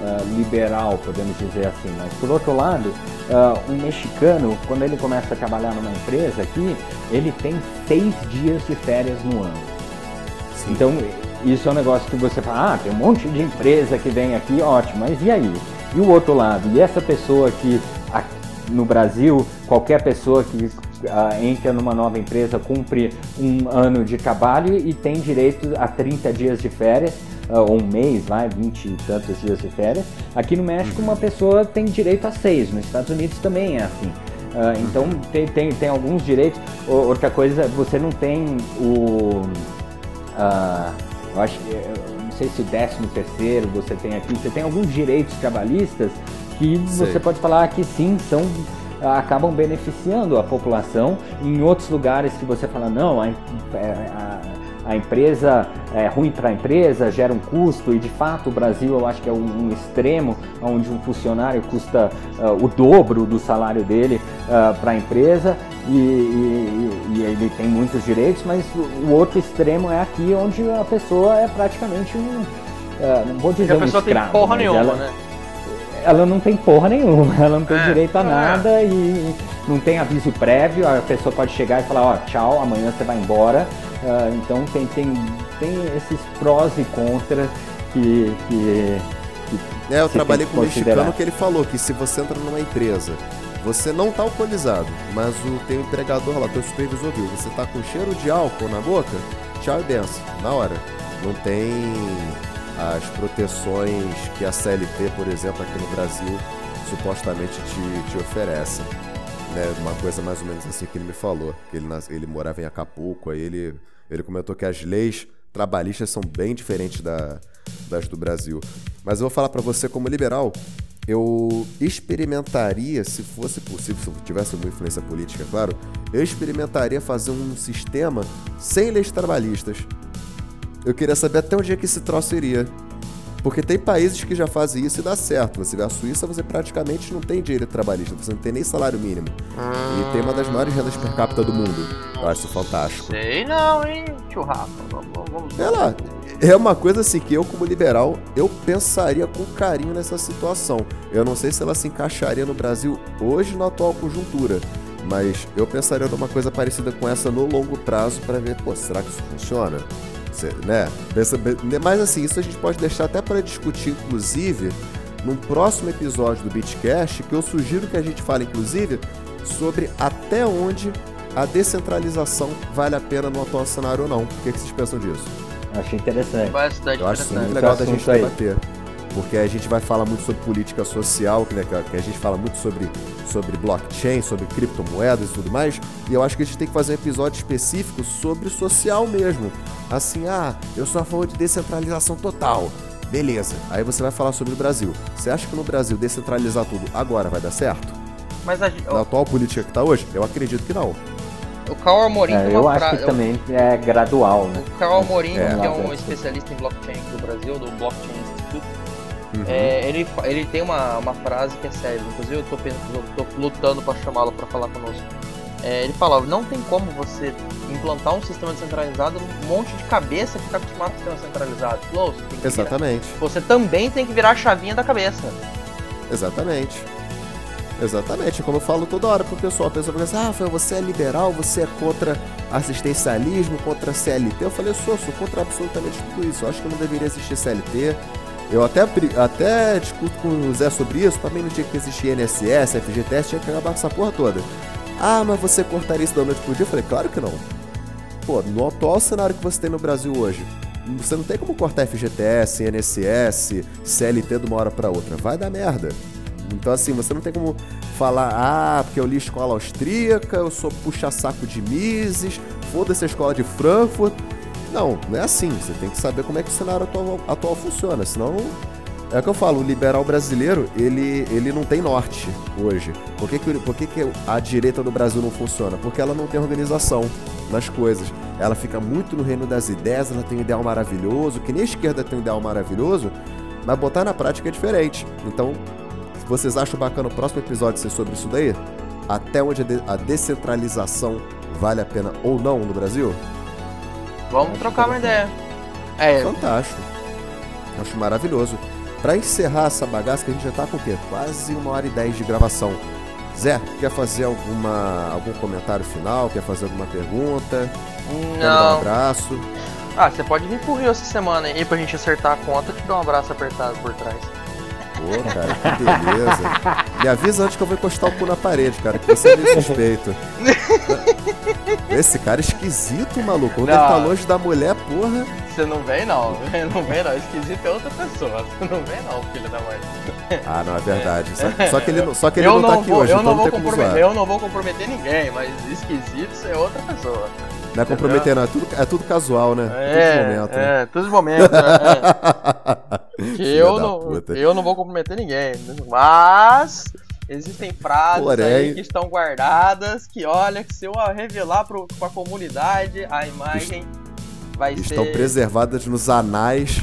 [SPEAKER 3] ah, liberal, podemos dizer assim. Mas por outro lado, ah, um mexicano, quando ele começa a trabalhar numa empresa aqui, ele tem seis dias de férias no ano.
[SPEAKER 1] Sim.
[SPEAKER 3] Então, isso é um negócio que você fala, ah, tem um monte de empresa que vem aqui, ótimo, mas e aí? E o outro lado? E essa pessoa que no Brasil, qualquer pessoa que ah, entra numa nova empresa cumpre um ano de trabalho e tem direito a 30 dias de férias, ou um mês, vai, 20 e tantos dias de férias. Aqui no México, uma pessoa tem direito a seis, nos Estados Unidos também é assim. Ah, então, tem, tem, tem alguns direitos. Outra coisa, você não tem o. Ah, eu acho que, eu não sei se o 13 terceiro você tem aqui, você tem alguns direitos trabalhistas que
[SPEAKER 1] Sei.
[SPEAKER 3] você pode falar que sim, são ah, acabam beneficiando a população. Em outros lugares que você fala, não, a, é, a, a empresa é ruim para a empresa, gera um custo, e de fato o Brasil eu acho que é um, um extremo onde um funcionário custa ah, o dobro do salário dele para a empresa e, e- e ele tem muitos direitos, mas o, o outro extremo é aqui onde a pessoa é praticamente um. ah, não vou dizer
[SPEAKER 2] a
[SPEAKER 3] um
[SPEAKER 2] pessoa tem
[SPEAKER 3] escravo,
[SPEAKER 2] porra nenhuma,
[SPEAKER 3] ela,
[SPEAKER 2] né?
[SPEAKER 3] ela não tem porra nenhuma, ela não tem
[SPEAKER 2] É,
[SPEAKER 3] direito a
[SPEAKER 2] é.
[SPEAKER 3] nada e não tem aviso prévio, a pessoa pode chegar e falar, ó, tchau, amanhã você vai embora. Ah, então tem, tem, tem esses prós e contras que, que, que
[SPEAKER 1] É, eu trabalhei com um mexicano que ele falou que se você entra numa empresa, você não tá alcoolizado, mas o teu empregador lá, teu supervisor viu, você tá com cheiro de álcool na boca, tchau e benção, na hora. Não tem as proteções que a CLT, por exemplo, aqui no Brasil, supostamente te, te oferece. Né, uma coisa mais ou menos assim que ele me falou. Que ele, ele morava em Acapulco, aí ele, ele comentou que as leis trabalhistas são bem diferentes da- das do Brasil. Mas eu vou falar pra você como liberal, eu experimentaria, se fosse possível, se eu tivesse alguma influência política, claro, eu experimentaria fazer um sistema sem leis trabalhistas. Eu queria saber até onde é que esse troço iria. Porque tem países que já fazem isso e dá certo. Você vê a Suíça, você praticamente não tem direito trabalhista, você não tem nem salário mínimo. E tem uma das maiores rendas per capita do mundo. Eu acho isso fantástico.
[SPEAKER 2] Sei não, hein, tio Rafa. Vamos, vamos,
[SPEAKER 1] É lá, é uma coisa assim que eu, como liberal, eu pensaria com carinho nessa situação. Eu não sei se ela se encaixaria no Brasil hoje, na atual conjuntura. Mas eu pensaria numa coisa parecida com essa no longo prazo para ver, pô, será que isso funciona? Cê- né? Pensa- be- Mas assim, isso a gente pode deixar até para discutir, inclusive, num próximo episódio do Beatcast, que eu sugiro que a gente fale, inclusive, sobre até onde a descentralização vale a pena no atual cenário ou não. O que, que vocês pensam disso?
[SPEAKER 3] Achei interessante.
[SPEAKER 2] Bastante
[SPEAKER 1] Eu acho isso muito
[SPEAKER 2] interessante.
[SPEAKER 1] legal da gente
[SPEAKER 3] aí.
[SPEAKER 1] debater. Porque a gente vai falar muito sobre política social, que, né, que a gente fala muito sobre, sobre blockchain, sobre criptomoedas e tudo mais. E eu acho que a gente tem que fazer um episódio específico sobre social mesmo. Assim, ah, eu sou a favor de descentralização total. Beleza. Aí você vai falar sobre o Brasil. Você acha que no Brasil descentralizar tudo agora vai dar certo?
[SPEAKER 2] Mas a, gente-
[SPEAKER 1] Na atual política que tá hoje? Eu acredito que não.
[SPEAKER 2] o Carl Amorim
[SPEAKER 3] É, eu
[SPEAKER 2] uma
[SPEAKER 3] acho
[SPEAKER 2] fra-
[SPEAKER 3] que também é gradual, né?
[SPEAKER 2] O Carl Amorim,
[SPEAKER 1] É,
[SPEAKER 2] que é um especialista em blockchain do Brasil, do Blockchain Uhum. É, ele, ele tem uma, uma frase que é séria, inclusive eu tô, eu tô lutando para chamá-lo para falar conosco. É, ele falava, não tem como você implantar um sistema descentralizado num monte de cabeça que está acostumado com sistema centralizado.
[SPEAKER 1] Você Exatamente.
[SPEAKER 2] Virar, você também tem que virar a chavinha da cabeça.
[SPEAKER 1] Exatamente. Exatamente, como eu falo toda hora pro pessoal, a pessoa fala assim, ah, Rafael, você é liberal, você é contra assistencialismo, contra CLT. Eu falei, eu sou, sou contra absolutamente tudo isso. Eu acho que não deveria existir CLT. Eu até, até discuto com o Zé sobre isso, também não tinha que existir NSS, FGTS, tinha que acabar com essa porra toda. Ah, mas você cortaria isso da noite pro dia? Eu falei, claro que não. Pô, no atual cenário que você tem no Brasil hoje, você não tem como cortar FGTS, INSS, CLT de uma hora para outra. Vai dar merda. Então, assim, você não tem como falar, ah, porque eu li escola austríaca, eu sou puxa-saco de Mises, foda-se a escola de Frankfurt. Não, não é assim. Você tem que saber como é que o cenário atual, atual funciona, senão é o que eu falo, o liberal brasileiro, ele, ele não tem norte hoje. Por que, que, por que, que a direita do Brasil não funciona? Porque ela não tem organização nas coisas. Ela fica muito no reino das ideias, ela tem um ideal maravilhoso, que nem a esquerda tem um ideal maravilhoso, mas botar na prática é diferente. Então, vocês acham bacana o próximo episódio ser sobre isso daí, até onde a descentralização vale a pena ou não no Brasil?
[SPEAKER 2] Vamos trocar uma ideia.
[SPEAKER 1] É. Fantástico. Acho maravilhoso. Para encerrar essa bagaça, que a gente já tá com o quê? Quase uma hora e dez de gravação. Zé, quer fazer alguma, algum comentário final? Quer fazer alguma pergunta?
[SPEAKER 2] Não. Quer dar
[SPEAKER 1] um abraço?
[SPEAKER 2] Ah, você pode vir pro Rio essa semana aí pra gente acertar a conta e te dar um abraço apertado por trás.
[SPEAKER 1] Pô, cara, que beleza. Me avisa antes que eu vou encostar o cu na parede, cara, que você é meio suspeito. [laughs] Esse cara é esquisito, maluco. Quando não. ele tá longe da mulher, porra.
[SPEAKER 2] Você não vem não, [laughs] não vem não. Esquisito é outra pessoa. Você não vem não, filho da mãe.
[SPEAKER 1] Ah, não, é verdade. Só, só que ele, só que ele não, não tá aqui
[SPEAKER 2] vou,
[SPEAKER 1] hoje,
[SPEAKER 2] eu então não, vou comprometer, eu não vou comprometer ninguém, mas esquisito é outra pessoa.
[SPEAKER 1] Não é comprometer, não. É tudo, é tudo casual, né?
[SPEAKER 2] É, tudo momento, [laughs] é, né? tudo momento. É. que eu não, eu não vou comprometer ninguém. Mas existem frases Porém... aí que estão guardadas que, olha, que se eu revelar para a comunidade a imagem vai
[SPEAKER 1] Estão
[SPEAKER 2] ser...
[SPEAKER 1] preservadas nos anais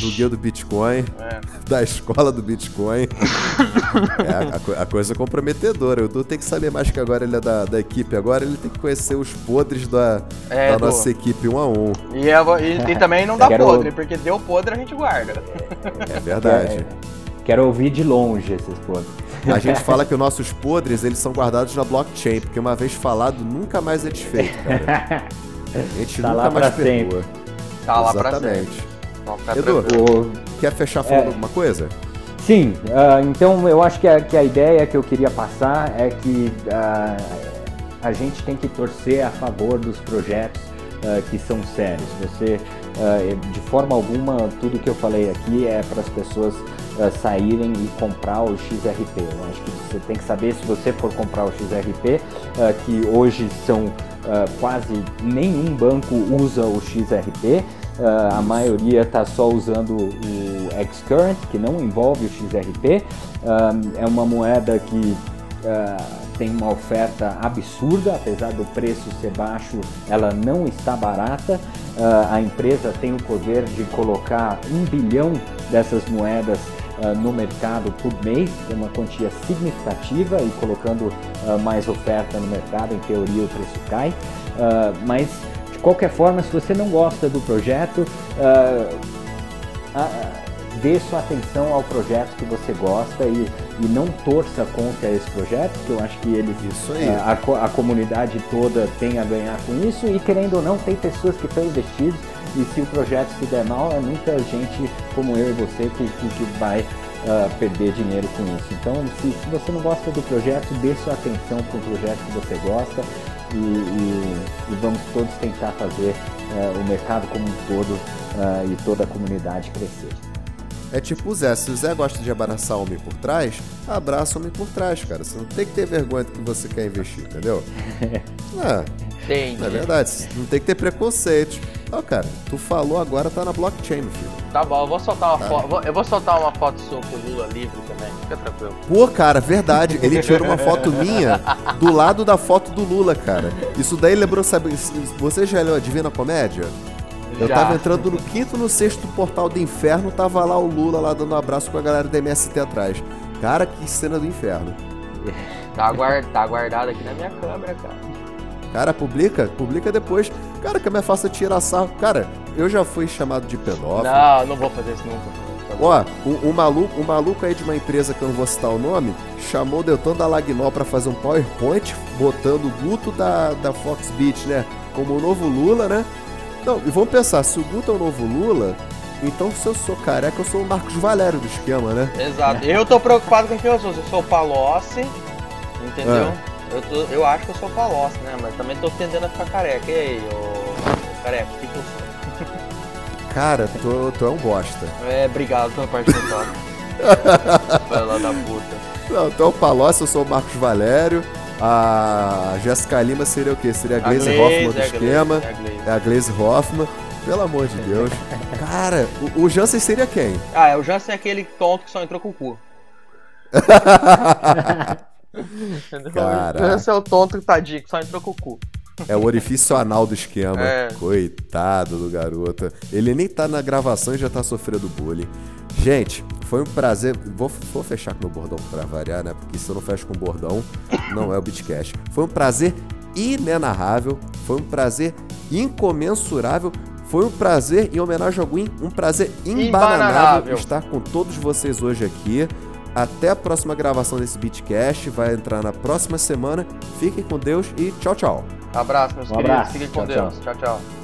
[SPEAKER 1] do guia do Bitcoin, é. da escola do Bitcoin. [laughs] é, a, a, coisa é comprometedora. O Edu tem que saber mais que agora ele é da, da equipe. Agora ele tem que conhecer os podres da, é, da nossa equipe um a um.
[SPEAKER 2] E, é, e, e também não [laughs] dá Quero... podre, porque deu podre a gente guarda.
[SPEAKER 1] É verdade.
[SPEAKER 3] É, quero ouvir de longe esses podres.
[SPEAKER 1] A gente [laughs] fala que os nossos podres eles são guardados na blockchain, porque uma vez falado nunca mais é desfeito, cara. A gente tá nunca mais perdoa.
[SPEAKER 2] Tá lá Exatamente. pra
[SPEAKER 1] sempre. Edu, quer fechar falando é, alguma coisa?
[SPEAKER 3] Sim, uh, então eu acho que a, que a ideia que eu queria passar é que uh, a gente tem que torcer a favor dos projetos uh, que são sérios. Você, de forma alguma, tudo que eu falei aqui é para as pessoas saírem e comprar o XRP. Eu acho que você tem que saber se você for comprar o XRP, que hoje são uh, quase nenhum banco usa o XRP. Uh, ah, a maioria está só usando o Xcurrent, que não envolve o XRP. Uh, é uma moeda que tem uma oferta absurda, apesar do preço ser baixo, ela não está barata. a empresa tem o poder de colocar um bilhão dessas moedas uh, no mercado por mês, é uma quantia significativa e colocando uh, mais oferta no mercado, em teoria o preço cai. Uh, mas de qualquer forma, se você não gosta do projeto, dê sua atenção ao projeto que você gosta e, e não torça contra esse projeto, porque eu acho que eles, a, a, comunidade toda tem a ganhar com isso e querendo ou não, tem pessoas que estão investidas e se o projeto se der mal, é muita gente como eu e você que, que, que vai uh, perder dinheiro com isso. Então, se, se, você não gosta do projeto, dê sua atenção para o projeto que você gosta e, e, e vamos todos tentar fazer uh, o mercado como um todo uh, e toda a comunidade crescer.
[SPEAKER 1] É tipo o Zé, se o Zé gosta de abraçar o homem por trás, abraça o homem por trás, cara. Você não tem que ter vergonha do que você quer investir, entendeu? [laughs] é,
[SPEAKER 2] tem.
[SPEAKER 1] É verdade, não tem que ter preconceito. Ó, oh, cara, tu falou agora, tá na blockchain, meu filho.
[SPEAKER 2] Tá bom, eu vou soltar uma foto. Eu vou soltar uma foto sua com o Lula livre também, fica tranquilo.
[SPEAKER 1] Pô, cara, verdade. Ele tirou uma foto minha do lado da foto do Lula, cara. Isso daí lembrou, sabe? Você já leu a Divina Comédia? Eu
[SPEAKER 2] Já.
[SPEAKER 1] tava entrando no quinto, no sexto portal do inferno, tava lá o Lula lá dando um abraço com a galera da MST atrás. Cara, que cena do inferno. [laughs]
[SPEAKER 2] Tá, guard... tá guardado aqui na minha câmera, cara.
[SPEAKER 1] Cara, publica, publica depois. Cara, que é mais fácil tirar sarro. Cara, eu já fui chamado de pedófilo.
[SPEAKER 2] Não, não vou fazer isso nunca.
[SPEAKER 1] Ó, um, um maluco, um maluco aí de uma empresa que eu não vou citar o nome, chamou o Deltan da Lagnol pra fazer um PowerPoint, botando o Guto da, da Foxbit, né? Como o novo Lula, né? Não, e vamos pensar, se o Guto é o novo Lula, então se eu sou careca, eu sou o Marcos Valério do esquema, né?
[SPEAKER 2] Exato. Eu tô preocupado com quem eu sou. Se eu sou o Palocci, entendeu?
[SPEAKER 1] É.
[SPEAKER 2] Eu, tô, eu acho que eu sou o Palocci, né? Mas também tô tendendo a ficar careca. E aí, ô, ô careca, o que, que eu sou? [laughs]
[SPEAKER 1] Cara, tu, tu é um bosta.
[SPEAKER 2] É, obrigado pela participação. [laughs] Vai lá da puta.
[SPEAKER 1] Não, tu é o Palocci, eu sou o Marcos Valério. A Jéssica Lima seria o quê? Seria a Glaze Hoffman do
[SPEAKER 2] é
[SPEAKER 1] esquema.
[SPEAKER 2] Glaze, é a Glaze.
[SPEAKER 1] É a Glaze Hoffman. Pelo amor de Deus. Cara, o, o Jansen seria quem?
[SPEAKER 2] Ah, é o Jansen é aquele tonto que só entrou com o cu. [laughs] Jansen é o tonto tadinho que só entrou com o cu.
[SPEAKER 1] É o orifício anal do esquema.
[SPEAKER 2] É.
[SPEAKER 1] Coitado do garoto. Ele nem tá na gravação e já tá sofrendo bullying. Gente, foi um prazer. Vou, vou fechar com o meu bordão pra variar, né? Porque se eu não fecho com o bordão, não é o Bitcast. Foi um prazer inenarrável. Foi um prazer incomensurável. Foi um prazer, em homenagem ao Gwyn, um prazer
[SPEAKER 2] Embananável.
[SPEAKER 1] estar com todos vocês hoje aqui. Até a próxima gravação desse Bitcast. Vai entrar na próxima semana. Fiquem com Deus e tchau, tchau.
[SPEAKER 2] Abraço, meus
[SPEAKER 3] Um
[SPEAKER 2] queridos.
[SPEAKER 3] abraço.
[SPEAKER 2] Fiquem com
[SPEAKER 3] Tchau,
[SPEAKER 2] Deus.
[SPEAKER 3] tchau.
[SPEAKER 2] tchau. tchau.